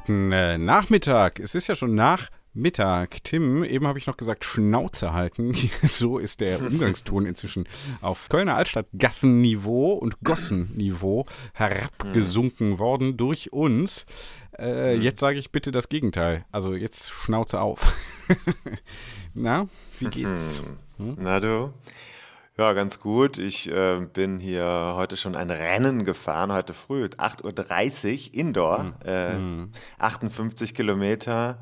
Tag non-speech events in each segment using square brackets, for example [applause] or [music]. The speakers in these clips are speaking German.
Guten äh, Nachmittag. Es ist ja schon Nachmittag. Tim, eben habe ich noch gesagt, Schnauze halten. [laughs] so ist der [laughs] Umgangston inzwischen auf Kölner Altstadt Gassenniveau und Gossenniveau herabgesunken worden durch uns. Äh, jetzt sage ich bitte das Gegenteil. Also jetzt Schnauze auf. [laughs] Na, wie geht's? Hm? Na du? Ja, ganz gut. Ich äh, bin hier heute schon ein Rennen gefahren, heute früh, 8.30 Uhr, Indoor, äh, 58 Kilometer,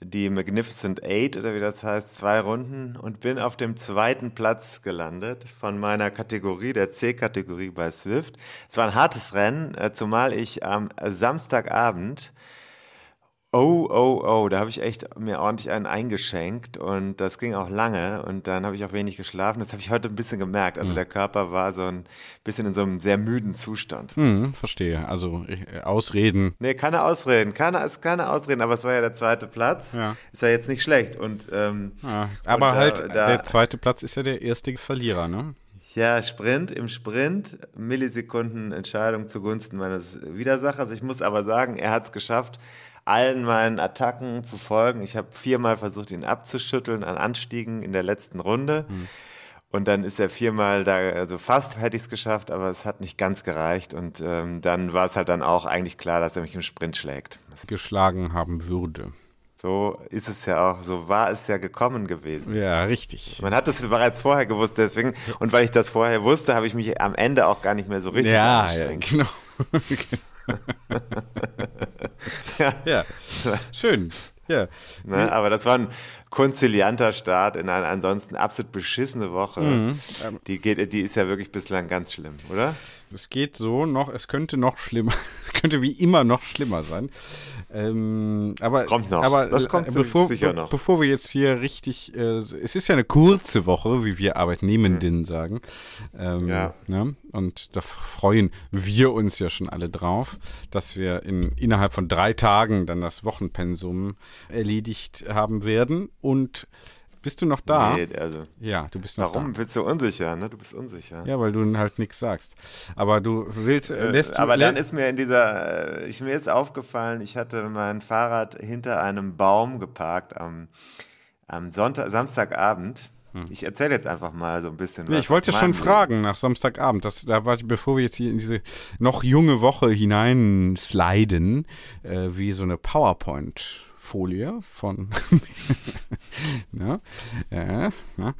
die Magnificent Eight oder wie das heißt, zwei Runden und bin auf dem zweiten Platz gelandet von meiner Kategorie, der C-Kategorie bei Swift. Es war ein hartes Rennen, äh, zumal ich am Samstagabend Oh, oh, oh, da habe ich echt mir ordentlich einen eingeschenkt und das ging auch lange und dann habe ich auch wenig geschlafen. Das habe ich heute ein bisschen gemerkt. Also der Körper war so ein bisschen in so einem sehr müden Zustand. Hm, verstehe. Also äh, Ausreden. Nee, keine Ausreden, keine, ist keine Ausreden, aber es war ja der zweite Platz. Ja. Ist ja jetzt nicht schlecht und ähm, Ja, aber und, äh, halt, da- der zweite Platz ist ja der erste Verlierer, ne? Ja, Sprint, im Sprint, Millisekunden Entscheidung zugunsten meines Widersachers. Ich muss aber sagen, er hat es geschafft, allen meinen Attacken zu folgen. Ich habe viermal versucht, ihn abzuschütteln an Anstiegen in der letzten Runde. Und dann ist er viermal da, also fast hätte ich es geschafft, aber es hat nicht ganz gereicht. Und ähm, dann war es halt dann auch eigentlich klar, dass er mich im Sprint schlägt. Geschlagen haben würde. So ist es ja auch, so war es ja gekommen gewesen. Ja, richtig. Man hat es bereits vorher gewusst, deswegen, und weil ich das vorher wusste, habe ich mich am Ende auch gar nicht mehr so richtig Ja, ja, angestrengt. genau. [laughs] Ja. ja, schön. Ja. Ne? Aber das war ein konzilianter Start in eine ansonsten absolut beschissene Woche. Mhm. Die, geht, die ist ja wirklich bislang ganz schlimm, oder? Es geht so noch, es könnte noch schlimmer, [laughs] es könnte wie immer noch schlimmer sein. Ähm, aber, Kommt noch. Aber Das kommt äh, bevor, sicher noch. Bevor wir jetzt hier richtig, äh, es ist ja eine kurze Woche, wie wir Arbeitnehmenden sagen. Ähm, Mhm. Ja. Ne? Und da freuen wir uns ja schon alle drauf, dass wir in, innerhalb von drei Tagen dann das Wochenpensum erledigt haben werden. Und bist du noch da? Nee, also, Ja, du bist noch da. warum bist du unsicher? Ne? Du bist unsicher. Ja, weil du halt nichts sagst. Aber du willst, äh, lässt du, Aber dann ist mir in dieser, äh, ich, mir ist aufgefallen, ich hatte mein Fahrrad hinter einem Baum geparkt am, am Sonntag, Samstagabend. Ich erzähle jetzt einfach mal so ein bisschen Hm. Nee, was ich wollte schon meinem fragen nach Samstagabend. Das, da war ich, bevor wir jetzt hier in diese noch junge Woche hineinsliden, äh, wie so eine PowerPoint-Folie von. [laughs] ja, ja, ja.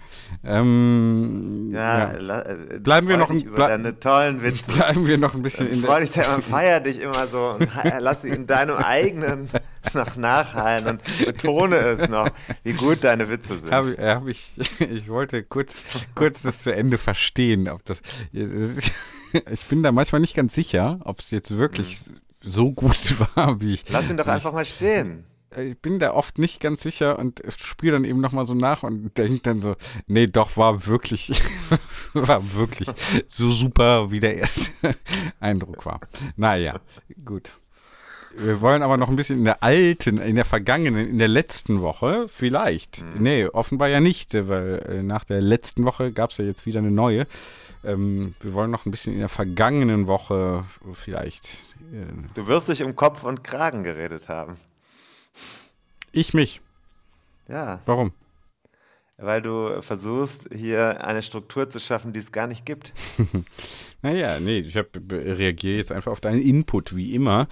Ähm. Ja, la- äh, Bleiben wir freu noch ein- über deine tollen Witze. [laughs] Bleiben wir noch ein bisschen in Freu der. dich da immer, feier dich immer so und ha- lass sie in deinem eigenen [laughs] noch nachhallen und betone es noch, wie gut deine Witze sind. Hab, ich- hab ich, ich wollte kurz, kurz das zu Ende verstehen, ob das. Ich bin da manchmal nicht ganz sicher, ob es jetzt wirklich so gut war, wie ich. Hm. Lass ihn doch einfach mal stehen. Ich bin da oft nicht ganz sicher und spiele dann eben nochmal so nach und [laughs] denke dann so, nee, doch, war wirklich, [laughs] war wirklich so super, wie der erste [laughs] Eindruck war. Naja, gut. Wir wollen aber noch ein bisschen in der alten, in der vergangenen, in der letzten Woche, vielleicht. Nee, offenbar ja nicht, weil äh, nach der letzten Woche gab es ja jetzt wieder eine neue. Ähm, wir wollen noch ein bisschen in der vergangenen Woche vielleicht. Äh, Du wirst dich um Kopf und Kragen geredet haben. Ich mich. Ja, Warum? weil du versuchst, hier eine Struktur zu schaffen, die es gar nicht gibt. [laughs] Naja, nee, ich reagiere jetzt einfach auf deinen Input, wie immer.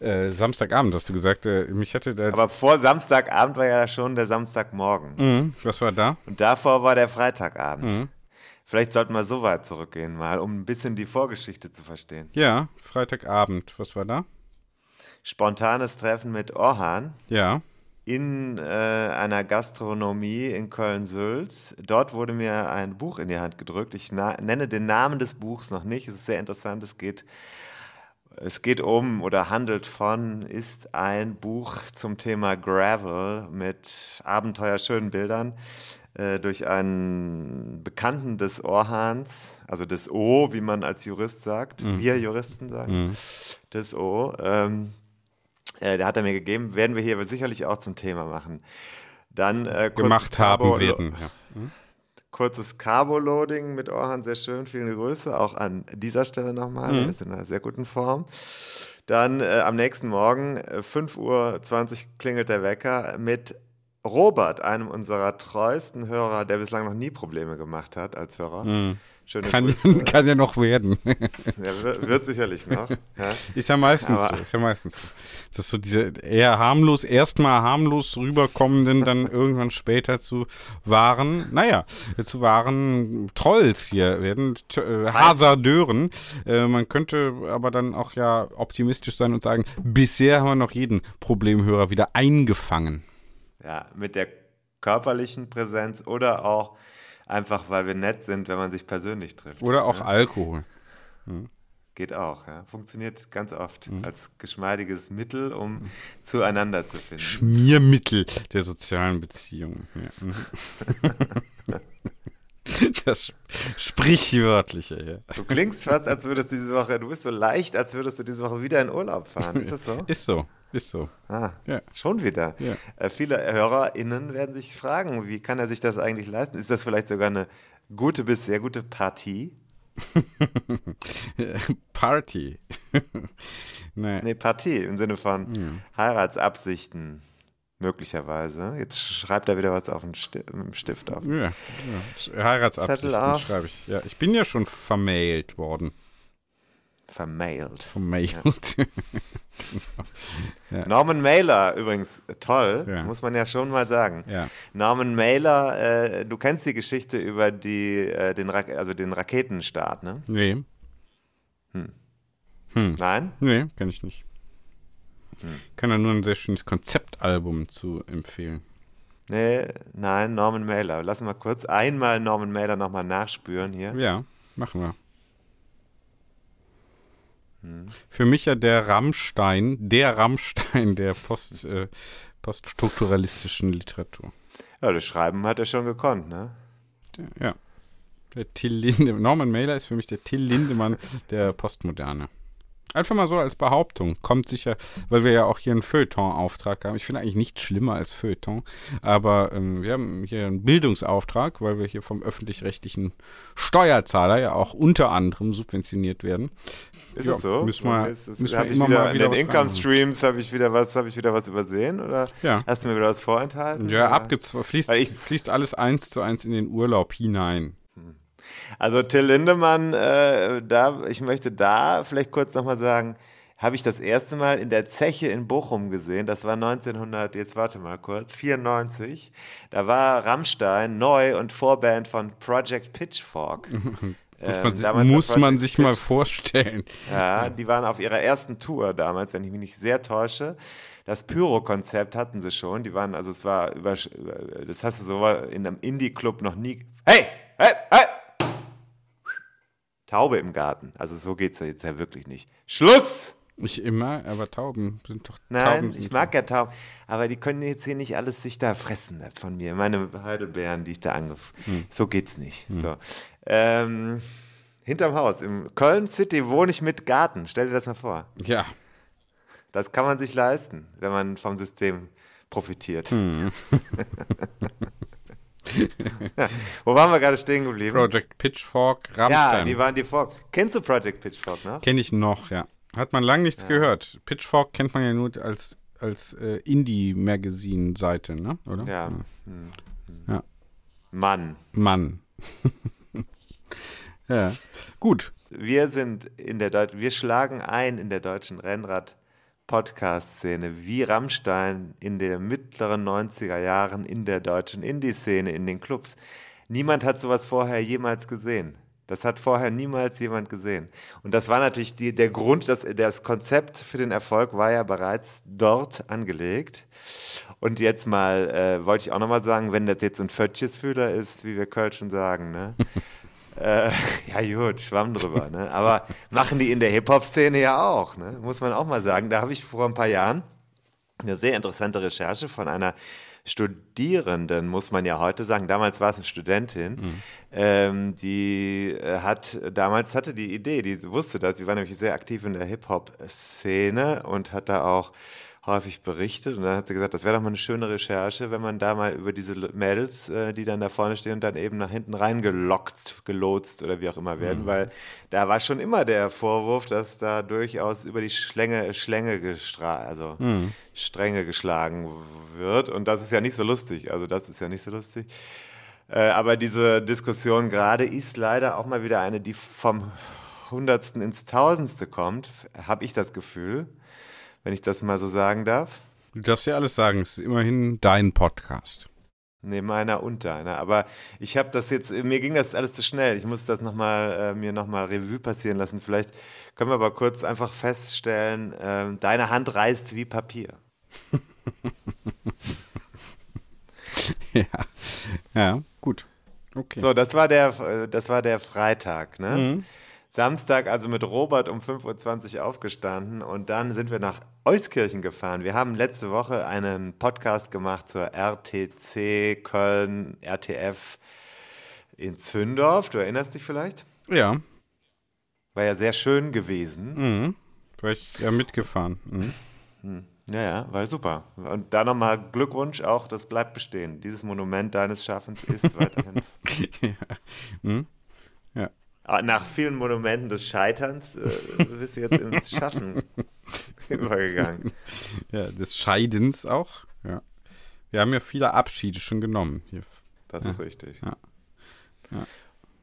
Äh, Samstagabend hast du gesagt, äh, mich hatte da. Aber vor Samstagabend war ja schon der Samstagmorgen. Mhm, was war da? Und davor war der Freitagabend. Mhm. Vielleicht sollten wir so weit zurückgehen, mal, um ein bisschen die Vorgeschichte zu verstehen. Ja, Freitagabend. Was war da? Spontanes Treffen mit Orhan Ja. in äh, einer Gastronomie in Köln-Sülz. Dort wurde mir ein Buch in die Hand gedrückt. Ich nenne den Namen des Buchs noch nicht. Es ist sehr interessant. Es geht, es geht um oder handelt von, ist ein Buch zum Thema Gravel mit abenteuerschönen Bildern äh, durch einen Bekannten des Orhans, also des O, wie man als Jurist sagt, wir Juristen sagen, des O. Ähm, äh, der hat er mir gegeben, werden wir hier sicherlich auch zum Thema machen. Dann äh, kurzes Gemacht haben Carbo- werden. Ja. Kurzes Carbo-Loading mit Orhan, sehr schön, viele Grüße, auch an dieser Stelle nochmal, Mhm. er ist in einer sehr guten Form. Dann äh, am nächsten Morgen, äh, 5.20 Uhr klingelt der Wecker mit Robert, einem unserer treuesten Hörer, der bislang noch nie Probleme gemacht hat als Hörer. Schöne Mhm. Kann, Grüße. [laughs] kann ja noch werden. [laughs] Ja, wird, wird sicherlich noch. Ja. Ist ja meistens Aber- so. Ist ja meistens so. Das ist so diese eher harmlos, erstmal harmlos rüberkommenden, dann [laughs] irgendwann später zu wahren, naja, zu wahren Trolls hier werden, äh, Hasardeuren. Äh, man könnte aber dann auch ja optimistisch sein und sagen, bisher haben wir noch jeden Problemhörer wieder eingefangen. Ja, mit der körperlichen Präsenz oder auch einfach, weil wir nett sind, wenn man sich persönlich trifft. Oder auch Alkohol. Geht auch, ja. Funktioniert ganz oft Mhm. als geschmeidiges Mittel, um zueinander zu finden. Schmiermittel der sozialen Beziehungen. Ja. mhm. [laughs] Das Sprichwörtliche, ja. Du klingst fast, als würdest du diese Woche, du bist so leicht, als würdest du diese Woche wieder in Urlaub fahren. Ist das so? [laughs] Ist so, ist so. Ah, Ja. schon wieder. Ja. Äh, viele HörerInnen werden sich fragen, wie kann er sich das eigentlich leisten? Ist das vielleicht sogar eine gute bis sehr gute Partie? [laughs] Party. [laughs] nee. Nee, Partie im Sinne von Heiratsabsichten möglicherweise. Jetzt schreibt er wieder was auf den Sti mit dem Stift auf. Ja, ja. Heiratsabsichten schreibe ich. Ja, ich bin ja schon vermailt worden. Vermailt. Vermailt. [laughs] Norman Mailer übrigens, toll, Ja. muss man ja schon mal sagen. Ja. Norman Mailer, äh, du kennst die Geschichte über die, äh, den, Ra also den Raketenstart, ne? nee, Nein? nee, kenne ich nicht. Hm. Kann ja nur ein sehr schönes Konzeptalbum zu empfehlen. Nee, nein, Norman Mailer. Lass mal kurz einmal Norman Mailer nochmal nachspüren hier. Ja, machen wir. Hm. Für mich ja der Rammstein, der Rammstein der Post, äh, poststrukturalistischen Literatur. Ja, das Schreiben hat er schon gekonnt, ne? Ja. Der Till Lindemann. Norman Mailer ist für mich der Till Lindemann der Postmoderne. Einfach mal so als Behauptung. Kommt sicher, weil wir ja auch hier einen Feuilleton-Auftrag haben. Ich finde eigentlich nichts schlimmer als Feuilleton. Aber ähm, wir haben hier einen Bildungsauftrag, weil wir hier vom öffentlich-rechtlichen Steuerzahler ja auch unter anderem subventioniert werden. Ist Ja, es so? müssen wir- ist es, müssen wir immer wieder mal in wieder den was Income. Streams habe ich wieder was, habe ich wieder was übersehen oder Ja. hast du mir wieder was vorenthalten? Ja, abgezw- fließt, fließt alles eins zu eins in den Urlaub hinein. Also Till Lindemann, äh, da, ich möchte da vielleicht kurz nochmal sagen, habe ich das erste Mal in der Zeche in Bochum gesehen. Das war 1900, jetzt warte mal kurz, 94. Da war Rammstein neu und Vorband von Project Pitchfork. [laughs] Muss Ähm, man sich, muss man sich mal vorstellen. [laughs] Ja, die waren auf ihrer ersten Tour damals, wenn ich mich nicht sehr täusche. Das Pyro-Konzept hatten sie schon. Die waren, also es war über, das hast du so in einem Indie-Club noch nie. Hey, hey, hey! Taube im Garten. Also so geht's ja jetzt ja wirklich nicht. Schluss! Ich immer, aber Tauben sind doch Nein, Tauben ich mag ja Tauben, aber die können jetzt hier nicht alles sich da fressen von mir. Meine Heidelbeeren, die ich da angef... Hm. So geht's nicht. So. Ähm, hinterm Haus, im Köln City wohne ich mit Garten. Stell dir das mal vor. Ja, Das kann man sich leisten, wenn man vom System profitiert. Hm. ja, [laughs] wo waren wir gerade stehen geblieben? Project Pitchfork, ja, Rammstein. die waren die vor. Kennst du Project Pitchfork noch? Kenne ich noch, ja. Hat man lang nichts gehört. Pitchfork kennt man ja nur als, als äh, Indie-Magazin-Seite, ne? Oder? Ja. Ja. Mann. Mann. [laughs] ja. Gut. Wir sind in der Deut wir schlagen ein in der deutschen Rennrad-Podcast-Szene, wie Rammstein in den mittleren 90er Jahren in der deutschen Indie-Szene, in den Clubs. Niemand hat sowas vorher jemals gesehen. Das hat vorher niemals jemand gesehen. Und das war natürlich die, der Grund, dass das Konzept für den Erfolg war ja bereits dort angelegt. Und jetzt mal, äh, wollte ich auch nochmal sagen, wenn das jetzt ein Fötchesfühler ist, wie wir Kölschen sagen, ne? [laughs] äh, [laughs] ja gut, schwamm drüber, ne? Aber machen die in der Hip-Hop-Szene ja auch, ne? Muss man auch mal sagen. Da habe ich vor ein paar Jahren eine sehr interessante Recherche von einer Studierenden, muss man ja heute sagen, damals war es eine Studentin, mhm. ähm, die äh, hat, damals hatte die Idee, die wusste das, sie war nämlich sehr aktiv in der Hip-Hop-Szene und hat da auch häufig berichtet und dann hat sie gesagt, das wäre doch mal eine schöne Recherche, wenn man da mal über diese Mädels, äh, die dann da vorne stehen und dann eben nach hinten reingelockt, gelotst oder wie auch immer werden, mhm. weil da war schon immer der Vorwurf, dass da durchaus über die Schlänge, Schlänge gestrahlt, also mhm. Stränge geschlagen wird und das ist ja nicht so lustig, also das ist ja nicht so lustig. Äh, aber diese Diskussion gerade ist leider auch mal wieder eine, die vom Hundertsten ins Tausendste kommt, habe ich das Gefühl wenn ich das mal so sagen darf. Du darfst ja alles sagen, es ist immerhin dein Podcast. Nee, meiner und deiner. Aber ich habe das jetzt, mir ging das alles zu schnell. Ich muss das noch mal, äh, mir nochmal Revue passieren lassen. Vielleicht können wir aber kurz einfach feststellen, äh, deine Hand reißt wie Papier. [laughs] ja. ja, gut. Okay. So, das war der, äh, das war der Freitag, ne? Mhm. Samstag also mit Robert um 5.20 Uhr aufgestanden und dann sind wir nach Euskirchen gefahren. Wir haben letzte Woche einen Podcast gemacht zur RTC Köln, RTF in Zündorf. Du erinnerst dich vielleicht? Ja. War ja sehr schön gewesen. Mhm. War ich ja mitgefahren. Mhm. Hm. Ja, ja, war super. Und da nochmal Glückwunsch auch, das bleibt bestehen. Dieses Monument deines Schaffens ist [laughs] weiterhin. ja. Mhm. ja. Ah, nach vielen Monumenten des Scheiterns äh, bist du jetzt ins Schaffen [laughs] übergegangen. Ja, des Scheidens auch. Ja. Wir haben ja viele Abschiede schon genommen. Hier. Das ja. ist richtig. Ja. ja.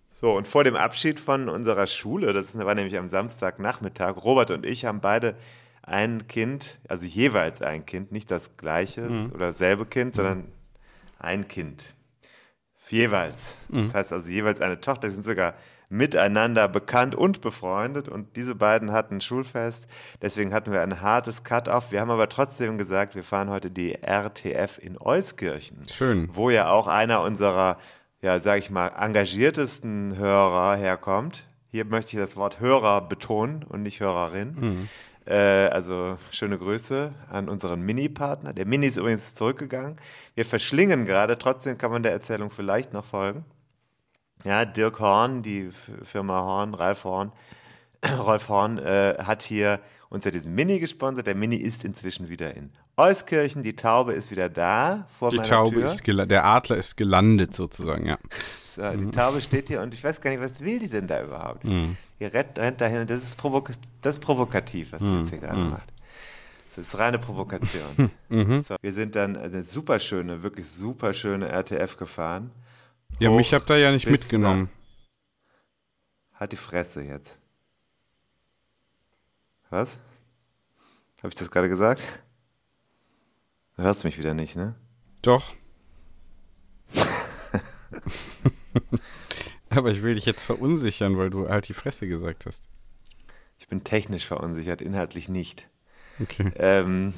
So, und vor dem Abschied von unserer Schule, das war nämlich am Samstagnachmittag, Robert und ich haben beide ein Kind, also jeweils ein Kind, nicht das gleiche mhm. oder dasselbe Kind, sondern ein Kind. Jeweils. Mhm. Das heißt also jeweils eine Tochter, die sind sogar miteinander bekannt und befreundet und diese beiden hatten Schulfest. Deswegen hatten wir ein hartes Cut-off. Wir haben aber trotzdem gesagt, wir fahren heute die RTF in Euskirchen. Schön. Wo ja auch einer unserer, ja, sag ich mal, engagiertesten Hörer herkommt. Hier möchte ich das Wort Hörer betonen und nicht Hörerin. Mhm. Äh, also schöne Grüße an unseren Mini-Partner. Der Mini ist übrigens zurückgegangen. Wir verschlingen gerade, trotzdem kann man der Erzählung vielleicht noch folgen. Ja, Dirk Horn, die Firma Horn, Ralf Horn, [clears throat] Rolf Horn äh, hat hier uns ja diesen Mini gesponsert. Der Mini ist inzwischen wieder in Euskirchen. Die Taube ist wieder da vor die meiner Taube Tür. Ist der Adler ist gelandet sozusagen, ja. So, mhm. Die Taube steht hier und ich weiß gar nicht, was will die denn da überhaupt? Mhm. Die rennt, rennt dahin und das ist, provok das ist provokativ, was die mhm. jetzt hier gerade mhm. macht. Das ist reine Provokation. [laughs] Mhm. So, wir sind dann eine super schöne, wirklich super schöne RTF gefahren. Ja, mich habt ihr ja nicht mitgenommen. Halt die Fresse jetzt. Was? Habe ich das gerade gesagt? Du hörst mich wieder nicht, ne? Doch. [laughs] Aber ich will dich jetzt verunsichern, weil du halt die Fresse gesagt hast. Ich bin technisch verunsichert, inhaltlich nicht. Okay. Ähm,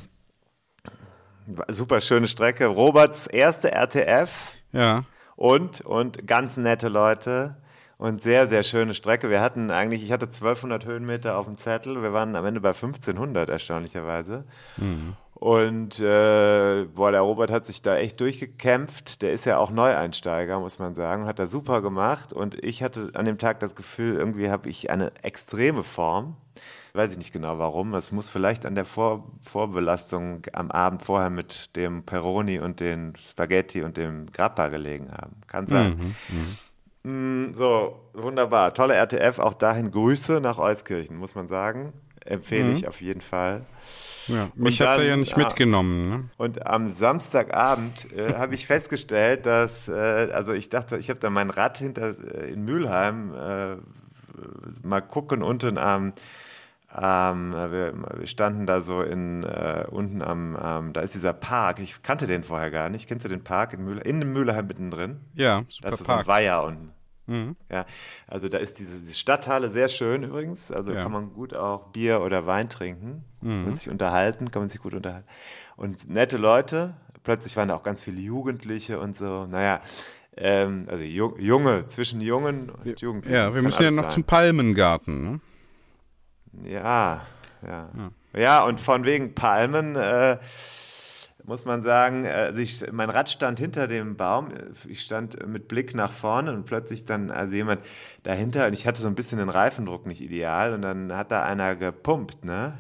super schöne Strecke. Roberts erste RTF. Ja und, und ganz nette Leute und sehr, sehr schöne Strecke. Wir hatten eigentlich, ich hatte 1200 Höhenmeter auf dem Zettel, wir waren am Ende bei 1500 erstaunlicherweise. Mhm. Und äh, boah, der Robert hat sich da echt durchgekämpft. Der ist ja auch Neueinsteiger, muss man sagen, hat er super gemacht. Und ich hatte an dem Tag das Gefühl, irgendwie habe ich eine extreme Form weiß ich nicht genau warum. Es muss vielleicht an der Vor Vorbelastung am Abend vorher mit dem Peroni und den Spaghetti und dem Grappa gelegen haben. Kann sein. Mhm, mhm. Mm, so, wunderbar. Tolle RTF. Auch dahin Grüße nach Euskirchen, muss man sagen. Empfehle mhm. ich auf jeden Fall. Ja, mich hat er ja nicht mitgenommen. Ne? Und am Samstagabend äh, [laughs] habe ich festgestellt, dass, äh, also ich dachte, ich habe da mein Rad hinter äh, in Mülheim äh, mal gucken unten am Ähm, wir, wir, standen da so in äh, unten am, ähm, da ist dieser Park. Ich kannte den vorher gar nicht. Kennst du den Park in, Mühle, in dem Mühleheim mittendrin? Ja, super Das ist so ein Weiher unten. Mhm. Ja, also da ist diese, diese, Stadthalle sehr schön übrigens. Also ja. kann man gut auch Bier oder Wein trinken mhm. und sich unterhalten, kann man sich gut unterhalten. Und nette Leute. Plötzlich waren da auch ganz viele Jugendliche und so. Naja, ähm, also Junge, zwischen Jungen und Jugendlichen. Ja, wir müssen ja noch sein. zum Palmengarten. Ne? Ja, ja, ja. Ja, und von wegen Palmen äh, muss man sagen, äh, ich, mein Rad stand hinter dem Baum. Ich stand mit Blick nach vorne und plötzlich dann also jemand dahinter und ich hatte so ein bisschen den Reifendruck nicht ideal und dann hat da einer gepumpt, ne?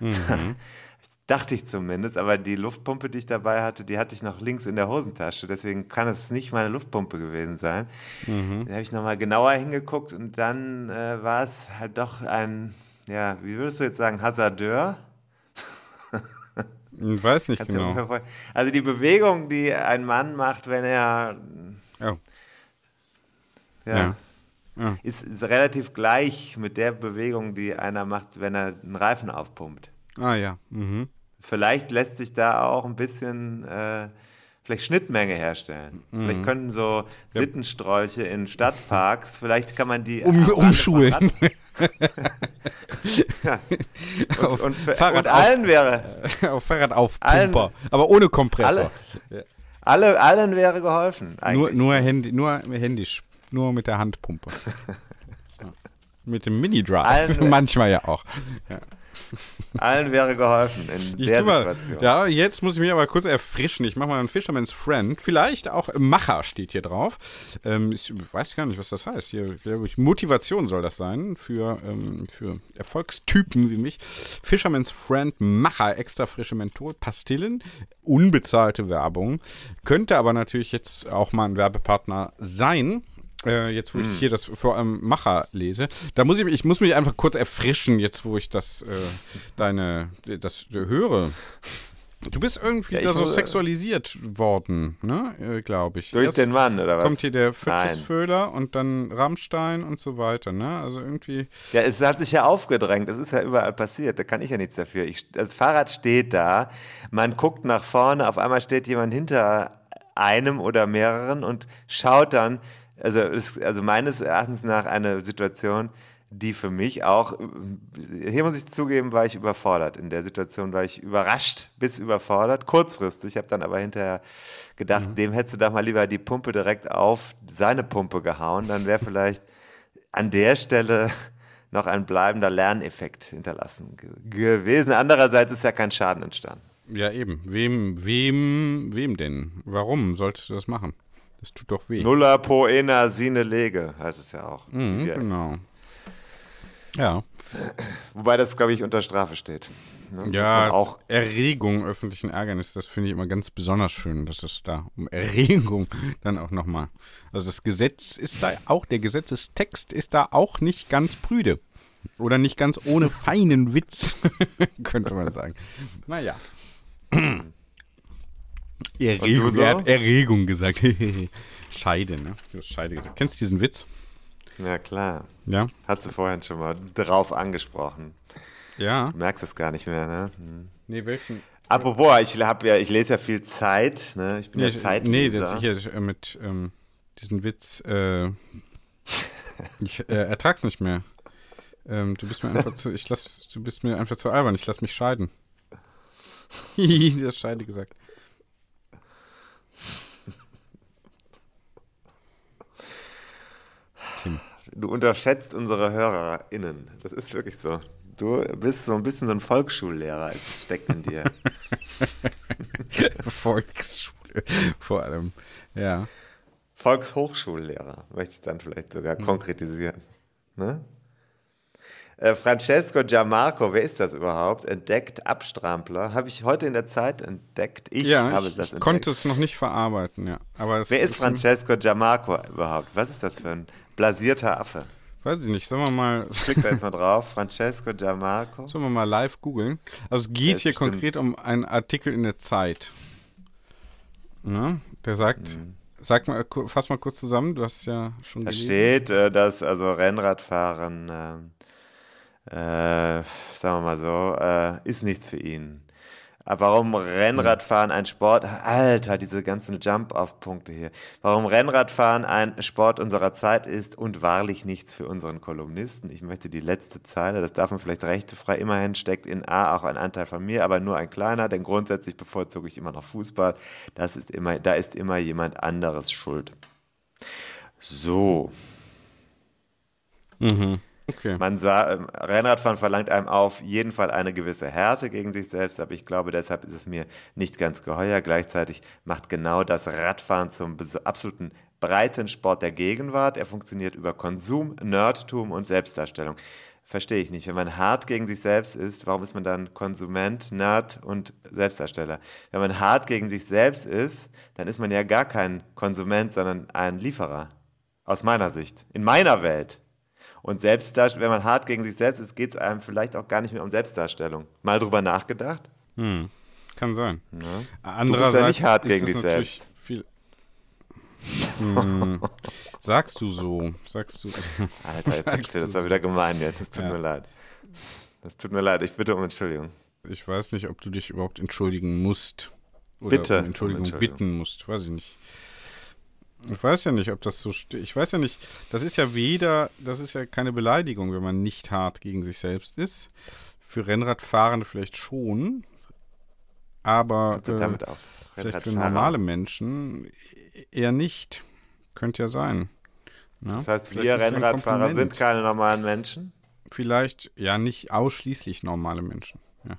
Mhm. [laughs] Dachte ich zumindest, aber die Luftpumpe, die ich dabei hatte, die hatte ich noch links in der Hosentasche. Deswegen kann es nicht meine Luftpumpe gewesen sein. Mhm. Dann habe ich nochmal genauer hingeguckt und dann äh, war es halt doch ein ja, wie würdest du jetzt sagen, Hasardeur? Ich [laughs] weiß nicht Kannst genau. Also die Bewegung, die ein Mann macht, wenn er oh. ja, ja. ja. Ist, ist, relativ gleich mit der Bewegung, die einer macht, wenn er einen Reifen aufpumpt. Ah ja. Mhm. Vielleicht lässt sich da auch ein bisschen äh, vielleicht Schnittmenge herstellen. Mhm. Vielleicht könnten so Sittenstrolche in Stadtparks, vielleicht kann man die um, umschulen. [laughs] ja. [laughs] und, auf und, Fahrrad und allen auf, wäre [laughs] auf Fahrrad auf Pumper, aber ohne Kompressor. Alle, alle, allen wäre geholfen. Nur, nur, Handy, nur händisch, nur mit der Handpumpe. [laughs] mit dem Mini-Drive, manchmal ja auch. Ja. Allen wäre geholfen in ich der Situation. ja, jetzt muss ich mich aber kurz erfrischen. Ich mache mal einen Fisherman's Friend. Vielleicht auch Macher steht hier drauf. Ähm, ich weiß gar nicht, was das heißt. Hier, ich, Motivation soll das sein für, ähm, für Erfolgstypen wie mich. Fisherman's Friend Macher, extra frische Menthol, Pastillen, unbezahlte Werbung. Könnte aber natürlich jetzt auch mal ein Werbepartner sein äh, jetzt wo ich hm. hier das vor allem Macher lese, da muss ich, ich muss mich einfach kurz erfrischen, jetzt wo ich das, äh, deine, das höre. Du bist irgendwie ja, da so sexualisiert worden, ne, äh, glaube ich. Durch Erst den Mann, oder was? Kommt hier der Fötusföder und dann Rammstein und so weiter, ne? Also irgendwie. Ja, es hat sich ja aufgedrängt, es ist ja überall passiert, da kann ich ja nichts dafür. Ich, das Fahrrad steht da, man guckt nach vorne, auf einmal steht jemand hinter einem oder mehreren und schaut dann, also, ist, also meines Erachtens nach eine Situation, die für mich auch, hier muss ich zugeben, war ich überfordert. In der Situation war ich überrascht bis überfordert, kurzfristig. Ich habe dann aber hinterher gedacht, mhm. dem hättest du doch mal lieber die Pumpe direkt auf seine Pumpe gehauen. Dann wäre vielleicht an der Stelle noch ein bleibender Lerneffekt hinterlassen gewesen. Andererseits ist ja kein Schaden entstanden. Ja, eben. Wem, wem, wem denn? Warum solltest du das machen? Das tut doch weh. Nulla poena sine lege, heißt es ja auch. Mhm, ja. Genau. Ja. Wobei das, glaube ich, unter Strafe steht. Ne? Ja, auch Erregung öffentlichen Ärgernis, das finde ich immer ganz besonders schön, dass es da um Erregung [laughs] dann auch nochmal. Also das Gesetz ist da auch, der Gesetzestext ist da auch nicht ganz prüde. Oder nicht ganz ohne feinen Witz, [laughs] könnte man sagen. Naja. [clears throat] Erregung, so? er hat Erregung gesagt. [laughs] Scheide, ne? Du hast Scheide gesagt. Kennst du diesen Witz? Ja, klar. Ja? Hat sie vorhin schon mal drauf angesprochen. Ja. Du merkst es gar nicht mehr, ne? Hm. Nee, welchen? Apropos, ich, hab ja, ich lese ja viel Zeit, ne? Ich bin nee, ja Zeitleser. Nee, das hier mit ähm, diesen Witz, äh, [laughs] ich äh, ertrag's nicht mehr. Ähm, du bist mir einfach zu, ich lass, du bist mir einfach zu albern, ich lass mich scheiden. [laughs] Hihi, das Scheide gesagt. Du unterschätzt unsere HörerInnen. Das ist wirklich so. Du bist so ein bisschen so ein Volksschullehrer, es steckt in dir. [laughs] Volksschule, vor allem, ja. Volkshochschullehrer, möchte ich dann vielleicht sogar hm. konkretisieren. Ne? Äh, Francesco Giammarco, wer ist das überhaupt? Entdeckt, Abstrampler. Habe ich heute in der Zeit entdeckt. Ich ja, habe ich das entdeckt. konnte es noch nicht verarbeiten, ja. Aber wer ist Francesco Giammarco überhaupt? Was ist das für ein blasierter Affe? Weiß ich nicht, sollen wir mal. Ich klick da jetzt mal drauf. Francesco Giammarco. Sollen wir mal live googeln? Also es geht hier bestimmt. konkret um einen Artikel in der Zeit. Ne? Der sagt, mhm. sag mal, fass mal kurz zusammen, du hast ja schon Da gelesen. steht, äh, dass also Rennradfahren äh, äh, sagen wir mal so, äh, ist nichts für ihn. Aber warum Rennradfahren ein Sport, Alter, diese ganzen Jump-Off-Punkte hier. Warum Rennradfahren ein Sport unserer Zeit ist und wahrlich nichts für unseren Kolumnisten. Ich möchte die letzte Zeile, das darf man vielleicht rechtefrei, immerhin steckt in A auch ein Anteil von mir, aber nur ein kleiner, denn grundsätzlich bevorzuge ich immer noch Fußball. Das ist immer, da ist immer jemand anderes schuld. So. Mhm. Okay. Man sah, ähm, Rennradfahren verlangt einem auf jeden Fall eine gewisse Härte gegen sich selbst, aber ich glaube, deshalb ist es mir nicht ganz geheuer. Gleichzeitig macht genau das Radfahren zum absoluten breiten Sport der Gegenwart. Er funktioniert über Konsum, Nerdtum und Selbstdarstellung. Verstehe ich nicht. Wenn man hart gegen sich selbst ist, warum ist man dann Konsument, Nerd und Selbstdarsteller? Wenn man hart gegen sich selbst ist, dann ist man ja gar kein Konsument, sondern ein Lieferer. Aus meiner Sicht. In meiner Welt. Und Selbstdarstellung, wenn man hart gegen sich selbst ist, geht es einem vielleicht auch gar nicht mehr um Selbstdarstellung. Mal drüber nachgedacht? Hm. Kann sein. Ja. Andererseits du bist ja nicht hart gegen dich selbst. Viel hm. [laughs] Sagst du so? Sagst du? Alter, jetzt Sagst du, das war wieder gemein jetzt. Das tut Ja. mir leid. Das tut mir leid. Ich bitte um Entschuldigung. Ich weiß nicht, ob du dich überhaupt entschuldigen musst. Oder Bitte um Entschuldigung, um Entschuldigung. bitten musst. Weiß ich nicht. Ich weiß ja nicht, ob das so steht. Ich weiß ja nicht. Das ist ja weder, das ist ja keine Beleidigung, wenn man nicht hart gegen sich selbst ist. Für Rennradfahrende vielleicht schon. Aber äh, vielleicht für normale Menschen eher nicht. Könnte ja sein. Ja? Das heißt, Vielleicht wir Rennradfahrer sind keine normalen Menschen. Vielleicht, ja, nicht ausschließlich normale Menschen. Ja.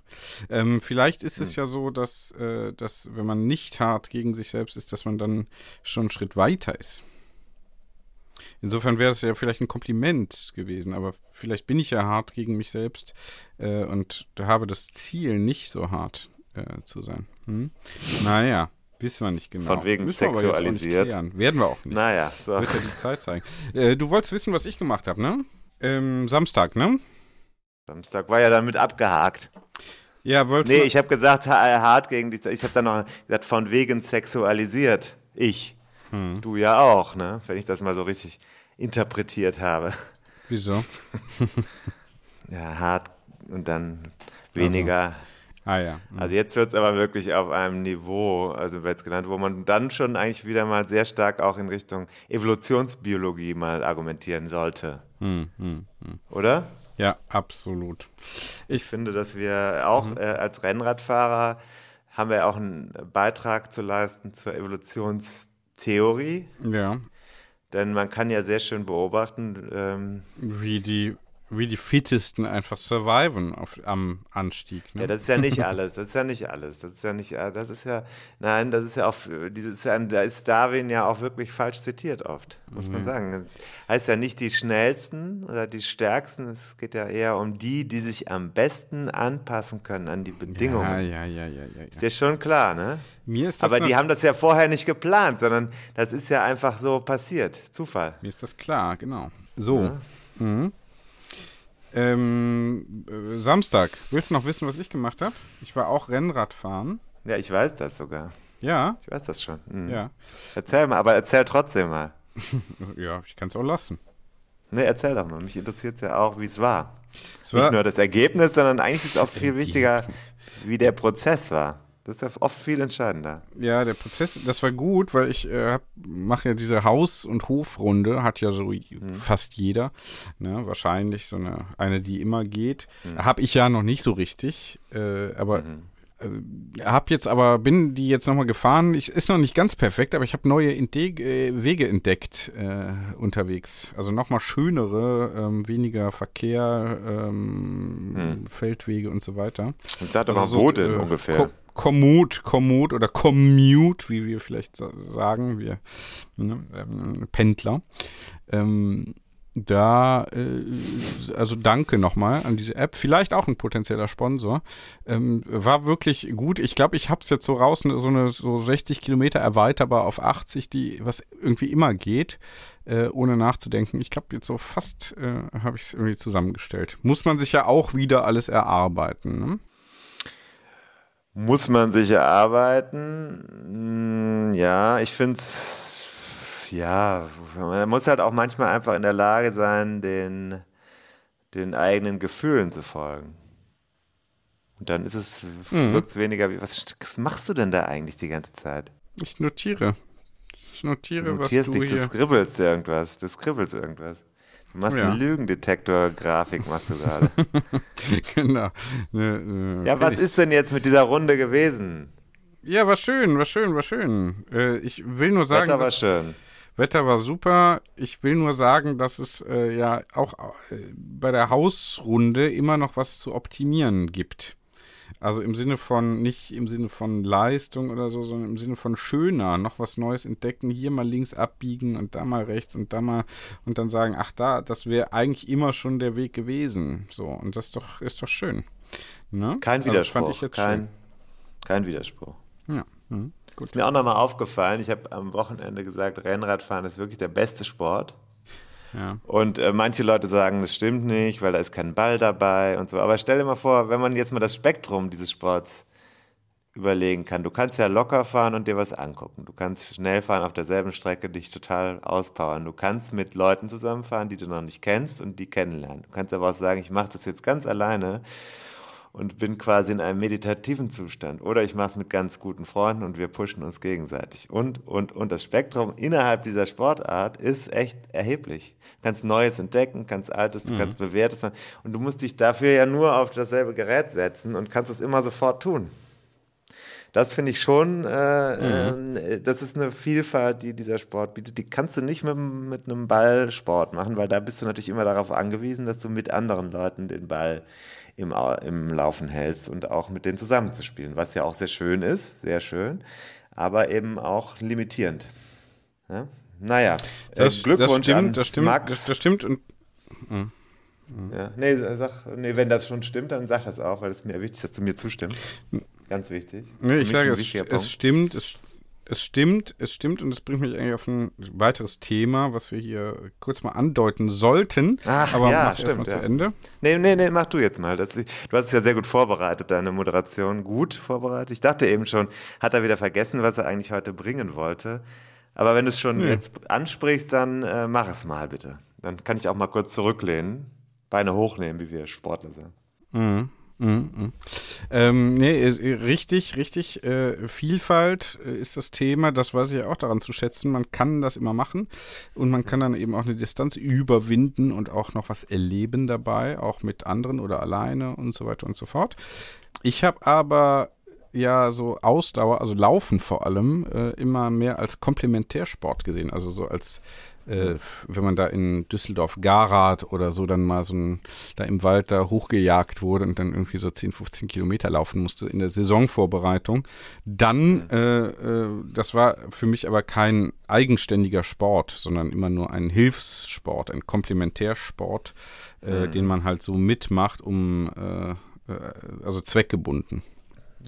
Ähm, vielleicht ist es ja so, dass, äh, dass, wenn man nicht hart gegen sich selbst ist, dass man dann schon einen Schritt weiter ist. Insofern wäre es ja vielleicht ein Kompliment gewesen, aber vielleicht bin ich ja hart gegen mich selbst äh, und habe das Ziel, nicht so hart äh, zu sein. Hm? Naja, wissen wir nicht genau. Von wegen Müssen wir sexualisiert. klären. Werden wir auch nicht. Naja, so. Wird ja die Zeit zeigen. Äh, du wolltest wissen, was ich gemacht habe, ne? Ähm, Samstag, ne? Samstag war ja damit abgehakt. Ja, wolltest Nee, ich habe gesagt, ha- hart gegen dich. Ich habe dann noch gesagt, von wegen sexualisiert. Ich. Hm. Du ja auch, ne? Wenn ich das mal so richtig interpretiert habe. Wieso? [laughs] Ja, hart und dann weniger. Ah ja. Also jetzt wird es aber wirklich auf einem Niveau, also wird es genannt, wo man dann schon eigentlich wieder mal sehr stark auch in Richtung Evolutionsbiologie mal argumentieren sollte. Hm, hm, hm. Oder? Ja, absolut. Ich finde, dass wir auch Mhm. äh, als Rennradfahrer haben wir auch einen Beitrag zu leisten zur Evolutionstheorie. Ja. Denn man kann ja sehr schön beobachten, ähm, Wie die, wie die Fittesten einfach surviven auf, am Anstieg. Ne? Ja, das ist ja nicht alles. Das ist ja nicht alles. Das ist ja nicht, äh, das ist ja, nein, das ist ja auch, dieses, ja- da ist Darwin ja auch wirklich falsch zitiert oft, muss man sagen. Es heißt ja nicht die schnellsten oder die stärksten, es geht ja eher um die, die sich am besten anpassen können an die Bedingungen. Ja, ja, ja, ja, ja. Ist ja. schon klar, ne? Mir ist das Aber die haben das ja vorher nicht geplant, sondern das ist ja einfach so passiert. Zufall. Mir ist das klar, genau. So. Mhm. Ähm, äh, Samstag. Willst du noch wissen, was ich gemacht habe? Ich war auch Rennradfahren. Ja, ich weiß das sogar. Ja, Ich weiß das schon. Mhm. ja. Erzähl mal, aber erzähl trotzdem mal. [laughs] Ja, ich kann es auch lassen. Ne, erzähl doch mal. Mich interessiert es ja auch, wie es war. Es war, Nicht nur das Ergebnis, sondern eigentlich ist es auch viel [laughs] wichtiger, wie der Prozess war. Das ist ja oft viel entscheidender. Ja, der Prozess, das war gut, weil ich äh, mache ja diese Haus- und Hofrunde, hat ja so fast jeder, ne, wahrscheinlich so eine, eine, die immer geht. Habe ich ja noch nicht so richtig, äh, aber äh, habe jetzt aber, bin die jetzt nochmal gefahren. Ich, ist noch nicht ganz perfekt, aber ich habe neue Entdeg äh, Wege entdeckt äh, unterwegs. Also nochmal schönere, ähm, weniger Verkehr, ähm, Feldwege und so weiter. Und sag doch mal, Also wo so, denn äh, ungefähr? Ko Kommut, Kommut oder Commute, wie wir vielleicht sa sagen, wir ne, ähm, Pendler. Ähm, da, äh, also danke nochmal an diese App. Vielleicht auch ein potenzieller Sponsor. Ähm, war wirklich gut. Ich glaube, ich habe es jetzt so raus, ne, so eine so 60 Kilometer erweiterbar auf 80, die was irgendwie immer geht, äh, ohne nachzudenken. Ich glaube, jetzt so fast äh, habe ich es irgendwie zusammengestellt. Muss man sich ja auch wieder alles erarbeiten. Ne? Muss man sich erarbeiten? Hm, Ja, ich finde es, ja, man muss halt auch manchmal einfach in der Lage sein, den, den eigenen Gefühlen zu folgen. Und dann ist es, mhm. wirkt es weniger wie, was, was, machst du denn da eigentlich die ganze Zeit? Ich notiere. Ich notiere, du notierst was du dich, hier... du skribbelst irgendwas, du skribbelst irgendwas. Du machst ja. eine Lügendetektor-Grafik, machst du gerade. [laughs] genau. Ne, ne, ja, was ist denn jetzt mit dieser Runde gewesen? Ja, war schön, war schön, war schön. Äh, ich will nur sagen. Wetter war schön. Wetter war super. Ich will nur sagen, dass es äh, ja auch äh, bei der Hausrunde immer noch was zu optimieren gibt. Also im Sinne von, nicht im Sinne von Leistung oder so, sondern im Sinne von schöner, noch was Neues entdecken, hier mal links abbiegen und da mal rechts und da mal und dann sagen, ach da, das wäre eigentlich immer schon der Weg gewesen. So, und das ist doch, ist doch schön. Ne? Kein also Widerspruch. Also kein, kein Widerspruch. Ja. Mhm. Gut. Ist mir auch nochmal aufgefallen, ich habe am Wochenende gesagt, Rennradfahren ist wirklich der beste Sport. Ja. Und äh, manche Leute sagen, das stimmt nicht, weil da ist kein Ball dabei und so. Aber stell dir mal vor, wenn man jetzt mal das Spektrum dieses Sports überlegen kann. Du kannst ja locker fahren und dir was angucken. Du kannst schnell fahren auf derselben Strecke, dich total auspowern. Du kannst mit Leuten zusammenfahren, die du noch nicht kennst und die kennenlernen. Du kannst aber auch sagen, ich mache das jetzt ganz alleine und bin quasi in einem meditativen Zustand. Oder ich mache es mit ganz guten Freunden und wir pushen uns gegenseitig. Und, und, und das Spektrum innerhalb dieser Sportart ist echt erheblich. Du kannst Neues entdecken, kannst Altes, du mhm. kannst Bewährtes machen. Und du musst dich dafür ja nur auf dasselbe Gerät setzen und kannst es immer sofort tun. Das finde ich schon, äh, mhm. äh, das ist eine Vielfalt, die dieser Sport bietet. Die kannst du nicht mit, mit einem Ballsport machen, weil da bist du natürlich immer darauf angewiesen, dass du mit anderen Leuten den Ball im, im Laufen hältst und auch mit denen zusammenzuspielen, was ja auch sehr schön ist, sehr schön, aber eben auch limitierend. Ja? Naja, äh, das, Glückwunsch das stimmt, an das stimmt, Max. Das, das stimmt und mh. Ja, nee, sag, nee, wenn das schon stimmt, dann sag das auch, weil es mir wichtig, dass du mir zustimmst. Ganz wichtig. Nee, ich sage, es, es stimmt, es, es stimmt, es stimmt und es bringt mich eigentlich auf ein weiteres Thema, was wir hier kurz mal andeuten sollten. Ach, aber ja, mach stimmt. Mal ja. zu Ende. Nee, nee, nee, mach du jetzt mal. Das, du hast es ja sehr gut vorbereitet, deine Moderation. Gut vorbereitet. Ich dachte eben schon, hat er wieder vergessen, was er eigentlich heute bringen wollte. Aber wenn du es schon nee. jetzt ansprichst, dann äh, mach es mal bitte. Dann kann ich auch mal kurz zurücklehnen, Beine hochnehmen, wie wir Sportler sagen. Mhm. Mhm, mhm. Ähm, nee, richtig, richtig. Äh, Vielfalt äh, ist das Thema. Das weiß ich auch daran zu schätzen. Man kann das immer machen und man kann dann eben auch eine Distanz überwinden und auch noch was erleben dabei, auch mit anderen oder alleine und so weiter und so fort. Ich habe aber ja so Ausdauer, also Laufen vor allem, äh, immer mehr als Komplementärsport gesehen. Also so als äh, wenn man da in Düsseldorf Garat oder so dann mal so ein, da im Wald da hochgejagt wurde und dann irgendwie so 10, 15 Kilometer laufen musste in der Saisonvorbereitung, dann, äh, äh, das war für mich aber kein eigenständiger Sport, sondern immer nur ein Hilfssport, ein Komplementärsport, äh, mhm. den man halt so mitmacht, um, äh, äh, also zweckgebunden.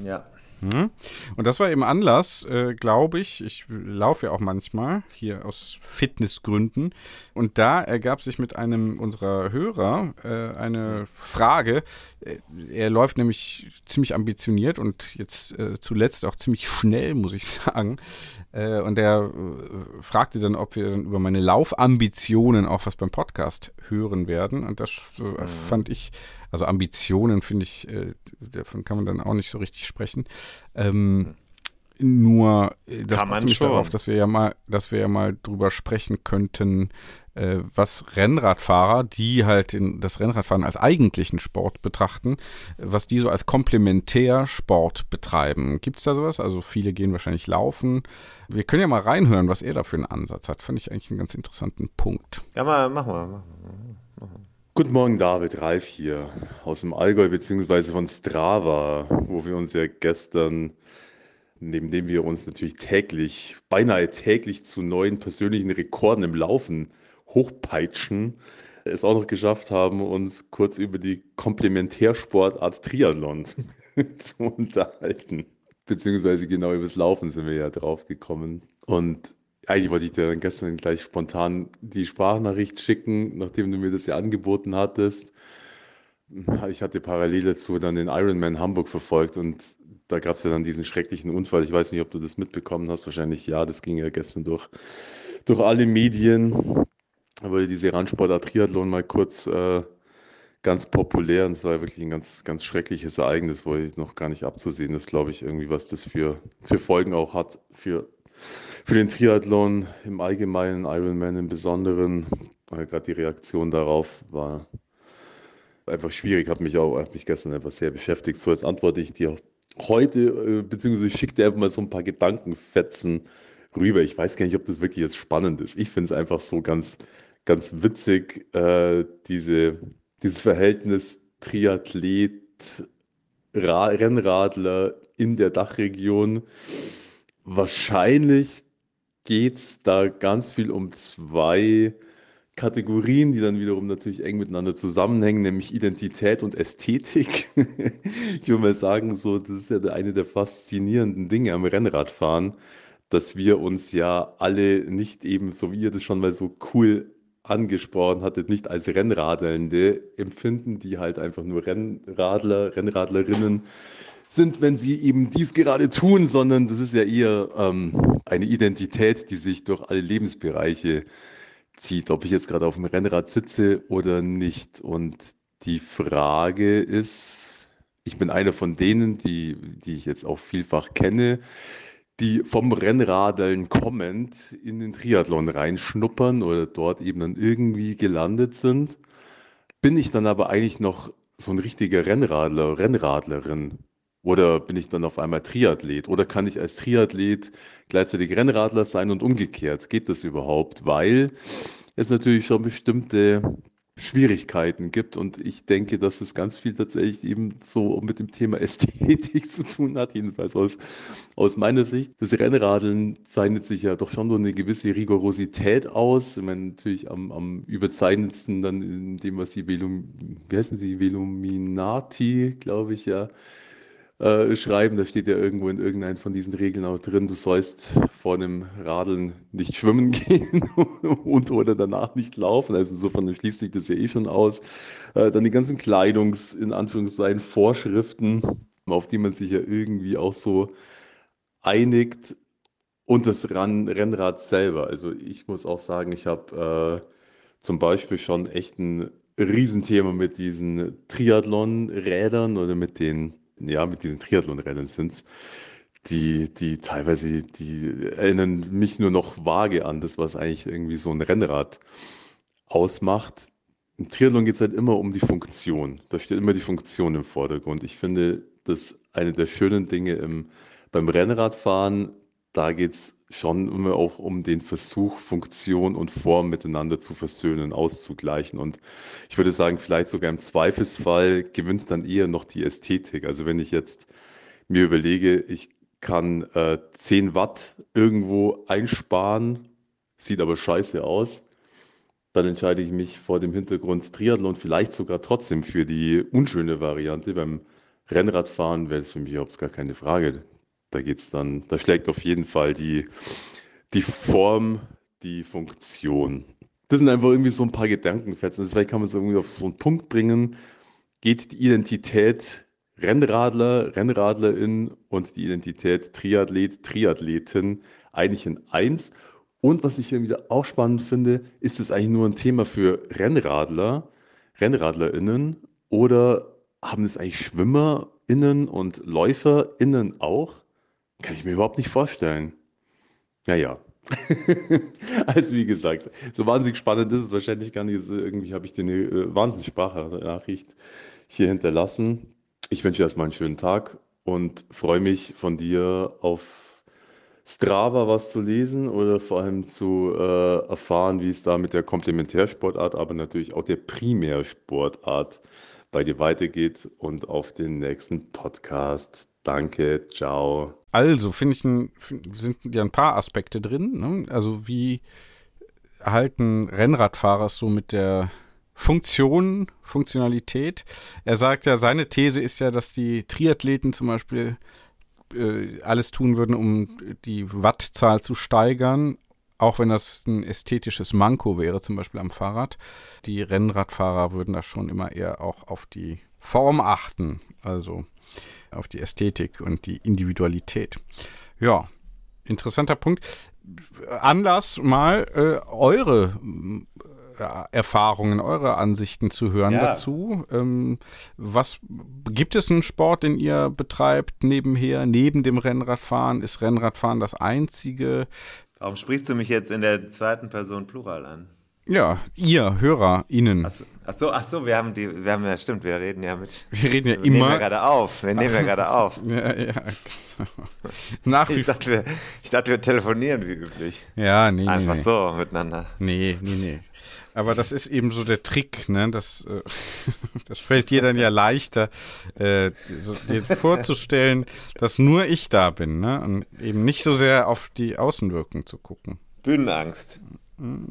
Ja. Hm? Und das war eben Anlass, äh, glaube ich. Ich laufe ja auch manchmal hier aus Fitnessgründen. Und da ergab sich mit einem unserer Hörer äh, eine Frage. Äh, er läuft nämlich ziemlich ambitioniert und jetzt äh, zuletzt auch ziemlich schnell, muss ich [laughs] sagen. Äh, und er äh, fragte dann, ob wir dann über meine Laufambitionen auch was beim Podcast hören werden. Und das mhm. fand ich also Ambitionen finde ich, äh, davon kann man dann auch nicht so richtig sprechen. Ähm, nur äh, das kann man mich schon. darauf, dass wir ja mal, dass wir ja mal drüber sprechen könnten, äh, was Rennradfahrer, die halt das Rennradfahren als eigentlichen Sport betrachten, was die so als Komplementärsport betreiben. Gibt es da sowas? Also viele gehen wahrscheinlich laufen. Wir können ja mal reinhören, was er da für einen Ansatz hat. Fand ich eigentlich einen ganz interessanten Punkt. Ja, mal, mach mal. Mach mal. Guten Morgen, David Reif hier aus dem Allgäu beziehungsweise von Strava, wo wir uns ja gestern, neben dem wir uns natürlich täglich, beinahe täglich zu neuen persönlichen Rekorden im Laufen hochpeitschen, es auch noch geschafft haben, uns kurz über die Komplementärsportart Triathlon [laughs] zu unterhalten. Beziehungsweise genau über das Laufen sind wir ja drauf gekommen. Und eigentlich wollte ich dir dann gestern gleich spontan die Sprachnachricht schicken, nachdem du mir das ja angeboten hattest. Ich hatte parallel dazu dann den Ironman Hamburg verfolgt und da gab es ja dann diesen schrecklichen Unfall. Ich weiß nicht, ob du das mitbekommen hast. Wahrscheinlich ja, das ging ja gestern durch, durch alle Medien. Aber diese Randsportart Triathlon mal kurz äh, ganz populär und es war wirklich ein ganz, ganz schreckliches Ereignis, wo noch gar nicht abzusehen ist, glaube ich, irgendwie, was das für, für Folgen auch hat für, für den Triathlon im Allgemeinen, Ironman im Besonderen. Gerade die Reaktion darauf war einfach schwierig, hat mich auch, hat mich gestern einfach sehr beschäftigt. So, jetzt antworte ich dir heute, äh, beziehungsweise dir einfach mal so ein paar Gedankenfetzen rüber. Ich weiß gar nicht, ob das wirklich jetzt spannend ist. Ich finde es einfach so ganz, ganz witzig, äh, diese, dieses Verhältnis Triathlet, Ra Rennradler in der Dachregion. Wahrscheinlich geht es da ganz viel um zwei Kategorien, die dann wiederum natürlich eng miteinander zusammenhängen, nämlich Identität und Ästhetik. [laughs] ich würde mal sagen, so, das ist ja eine der faszinierenden Dinge am Rennradfahren, dass wir uns ja alle nicht eben, so wie ihr das schon mal so cool angesprochen hattet, nicht als Rennradelnde empfinden, die halt einfach nur Rennradler, Rennradlerinnen sind, wenn sie eben dies gerade tun, sondern das ist ja eher ähm, eine Identität, die sich durch alle Lebensbereiche zieht, ob ich jetzt gerade auf dem Rennrad sitze oder nicht. Und die Frage ist, ich bin einer von denen, die, die ich jetzt auch vielfach kenne, die vom Rennradeln kommend in den Triathlon reinschnuppern oder dort eben dann irgendwie gelandet sind. Bin ich dann aber eigentlich noch so ein richtiger Rennradler, Rennradlerin? Oder bin ich dann auf einmal Triathlet? Oder kann ich als Triathlet gleichzeitig Rennradler sein und umgekehrt? Geht das überhaupt? Weil es natürlich schon bestimmte Schwierigkeiten gibt. Und ich denke, dass es ganz viel tatsächlich eben so mit dem Thema [laughs] Ästhetik zu tun hat, jedenfalls aus, aus meiner Sicht. Das Rennradeln zeichnet sich ja doch schon so eine gewisse Rigorosität aus. Ich meine, natürlich am, am überzeichnetsten dann in dem, was die Velum, wie heißen sie, Veluminati, glaube ich, ja, äh, schreiben. Da steht ja irgendwo in irgendeinem von diesen Regeln auch drin, du sollst vor einem Radeln nicht schwimmen [laughs] gehen und oder danach nicht laufen. Also insofern schließt sich das ja eh schon aus. Äh, dann die ganzen Kleidungs-, in Anführungszeichen, Vorschriften, auf die man sich ja irgendwie auch so einigt. Und das Rennrad selber. Also ich muss auch sagen, ich habe äh, zum Beispiel schon echt ein Riesenthema mit diesen Triathlon-Rädern oder mit den ja, mit diesen Triathlon-Rennen sind die, die teilweise, die erinnern mich nur noch vage an das, was eigentlich irgendwie so ein Rennrad ausmacht. Im Triathlon geht es halt immer um die Funktion. Da steht immer die Funktion im Vordergrund. Ich finde, das eine der schönen Dinge im, beim Rennradfahren, da geht es schon immer auch um den Versuch, Funktion und Form miteinander zu versöhnen, auszugleichen. Und ich würde sagen, vielleicht sogar im Zweifelsfall gewinnt dann eher noch die Ästhetik. Also wenn ich jetzt mir überlege, ich kann äh, 10 Watt irgendwo einsparen, sieht aber scheiße aus, dann entscheide ich mich vor dem Hintergrund Triathlon vielleicht sogar trotzdem für die unschöne Variante. Beim Rennradfahren wäre es für mich überhaupt gar keine Frage. Da geht's dann, da schlägt auf jeden Fall die, die Form, die Funktion. Das sind einfach irgendwie so ein paar Gedankenfetzen. Also vielleicht kann man es irgendwie auf so einen Punkt bringen. Geht die Identität Rennradler, Rennradlerin und die Identität Triathlet, Triathletin eigentlich in eins? Und was ich irgendwie auch spannend finde, ist es eigentlich nur ein Thema für Rennradler, RennradlerInnen oder haben es eigentlich SchwimmerInnen und LäuferInnen auch? Kann ich mir überhaupt nicht vorstellen. Naja. [laughs] also wie gesagt, so wahnsinnig spannend ist es wahrscheinlich gar nicht. Irgendwie habe ich dir eine äh, Wahnsinnssprachnachricht hier hinterlassen. Ich wünsche dir erstmal einen schönen Tag und freue mich von dir auf Strava was zu lesen oder vor allem zu äh, erfahren, wie es da mit der Komplementärsportart, aber natürlich auch der Primärsportart bei dir weitergeht und auf den nächsten Podcast. Danke, ciao. Also, finde ich, ein, sind ja ein paar Aspekte drin. Ne? Also, wie erhalten Rennradfahrer so mit der Funktion, Funktionalität? Er sagt ja, seine These ist ja, dass die Triathleten zum Beispiel äh, alles tun würden, um die Wattzahl zu steigern, auch wenn das ein ästhetisches Manko wäre, zum Beispiel am Fahrrad. Die Rennradfahrer würden da schon immer eher auch auf die Form achten. Also auf die Ästhetik und die Individualität. Ja, interessanter Punkt. Anlass mal äh, eure äh, Erfahrungen, eure Ansichten zu hören Ja. dazu. Ähm, was gibt es einen Sport, den ihr betreibt nebenher, neben dem Rennradfahren? Ist Rennradfahren das einzige? Warum sprichst du mich jetzt in der zweiten Person Plural an? Ja, ihr HörerInnen. Achso, ach so, ach so, wir haben die, wir haben ja, stimmt, wir reden ja mit. Wir reden ja Wir nehmen ja immer. gerade auf. Wir nehmen ja gerade auf. [laughs] Ja, ja. Nach wie Ich dachte, wir, ich dachte, wir telefonieren wie üblich. Ja, nee, nee, Einfach nee. so miteinander. Nee, nee, nee. Aber das ist eben so der Trick, ne? Das, äh, [laughs] das fällt dir dann ja leichter, äh, so, dir vorzustellen, dass nur ich da bin, ne? Und eben nicht so sehr auf die Außenwirkung zu gucken. Bühnenangst.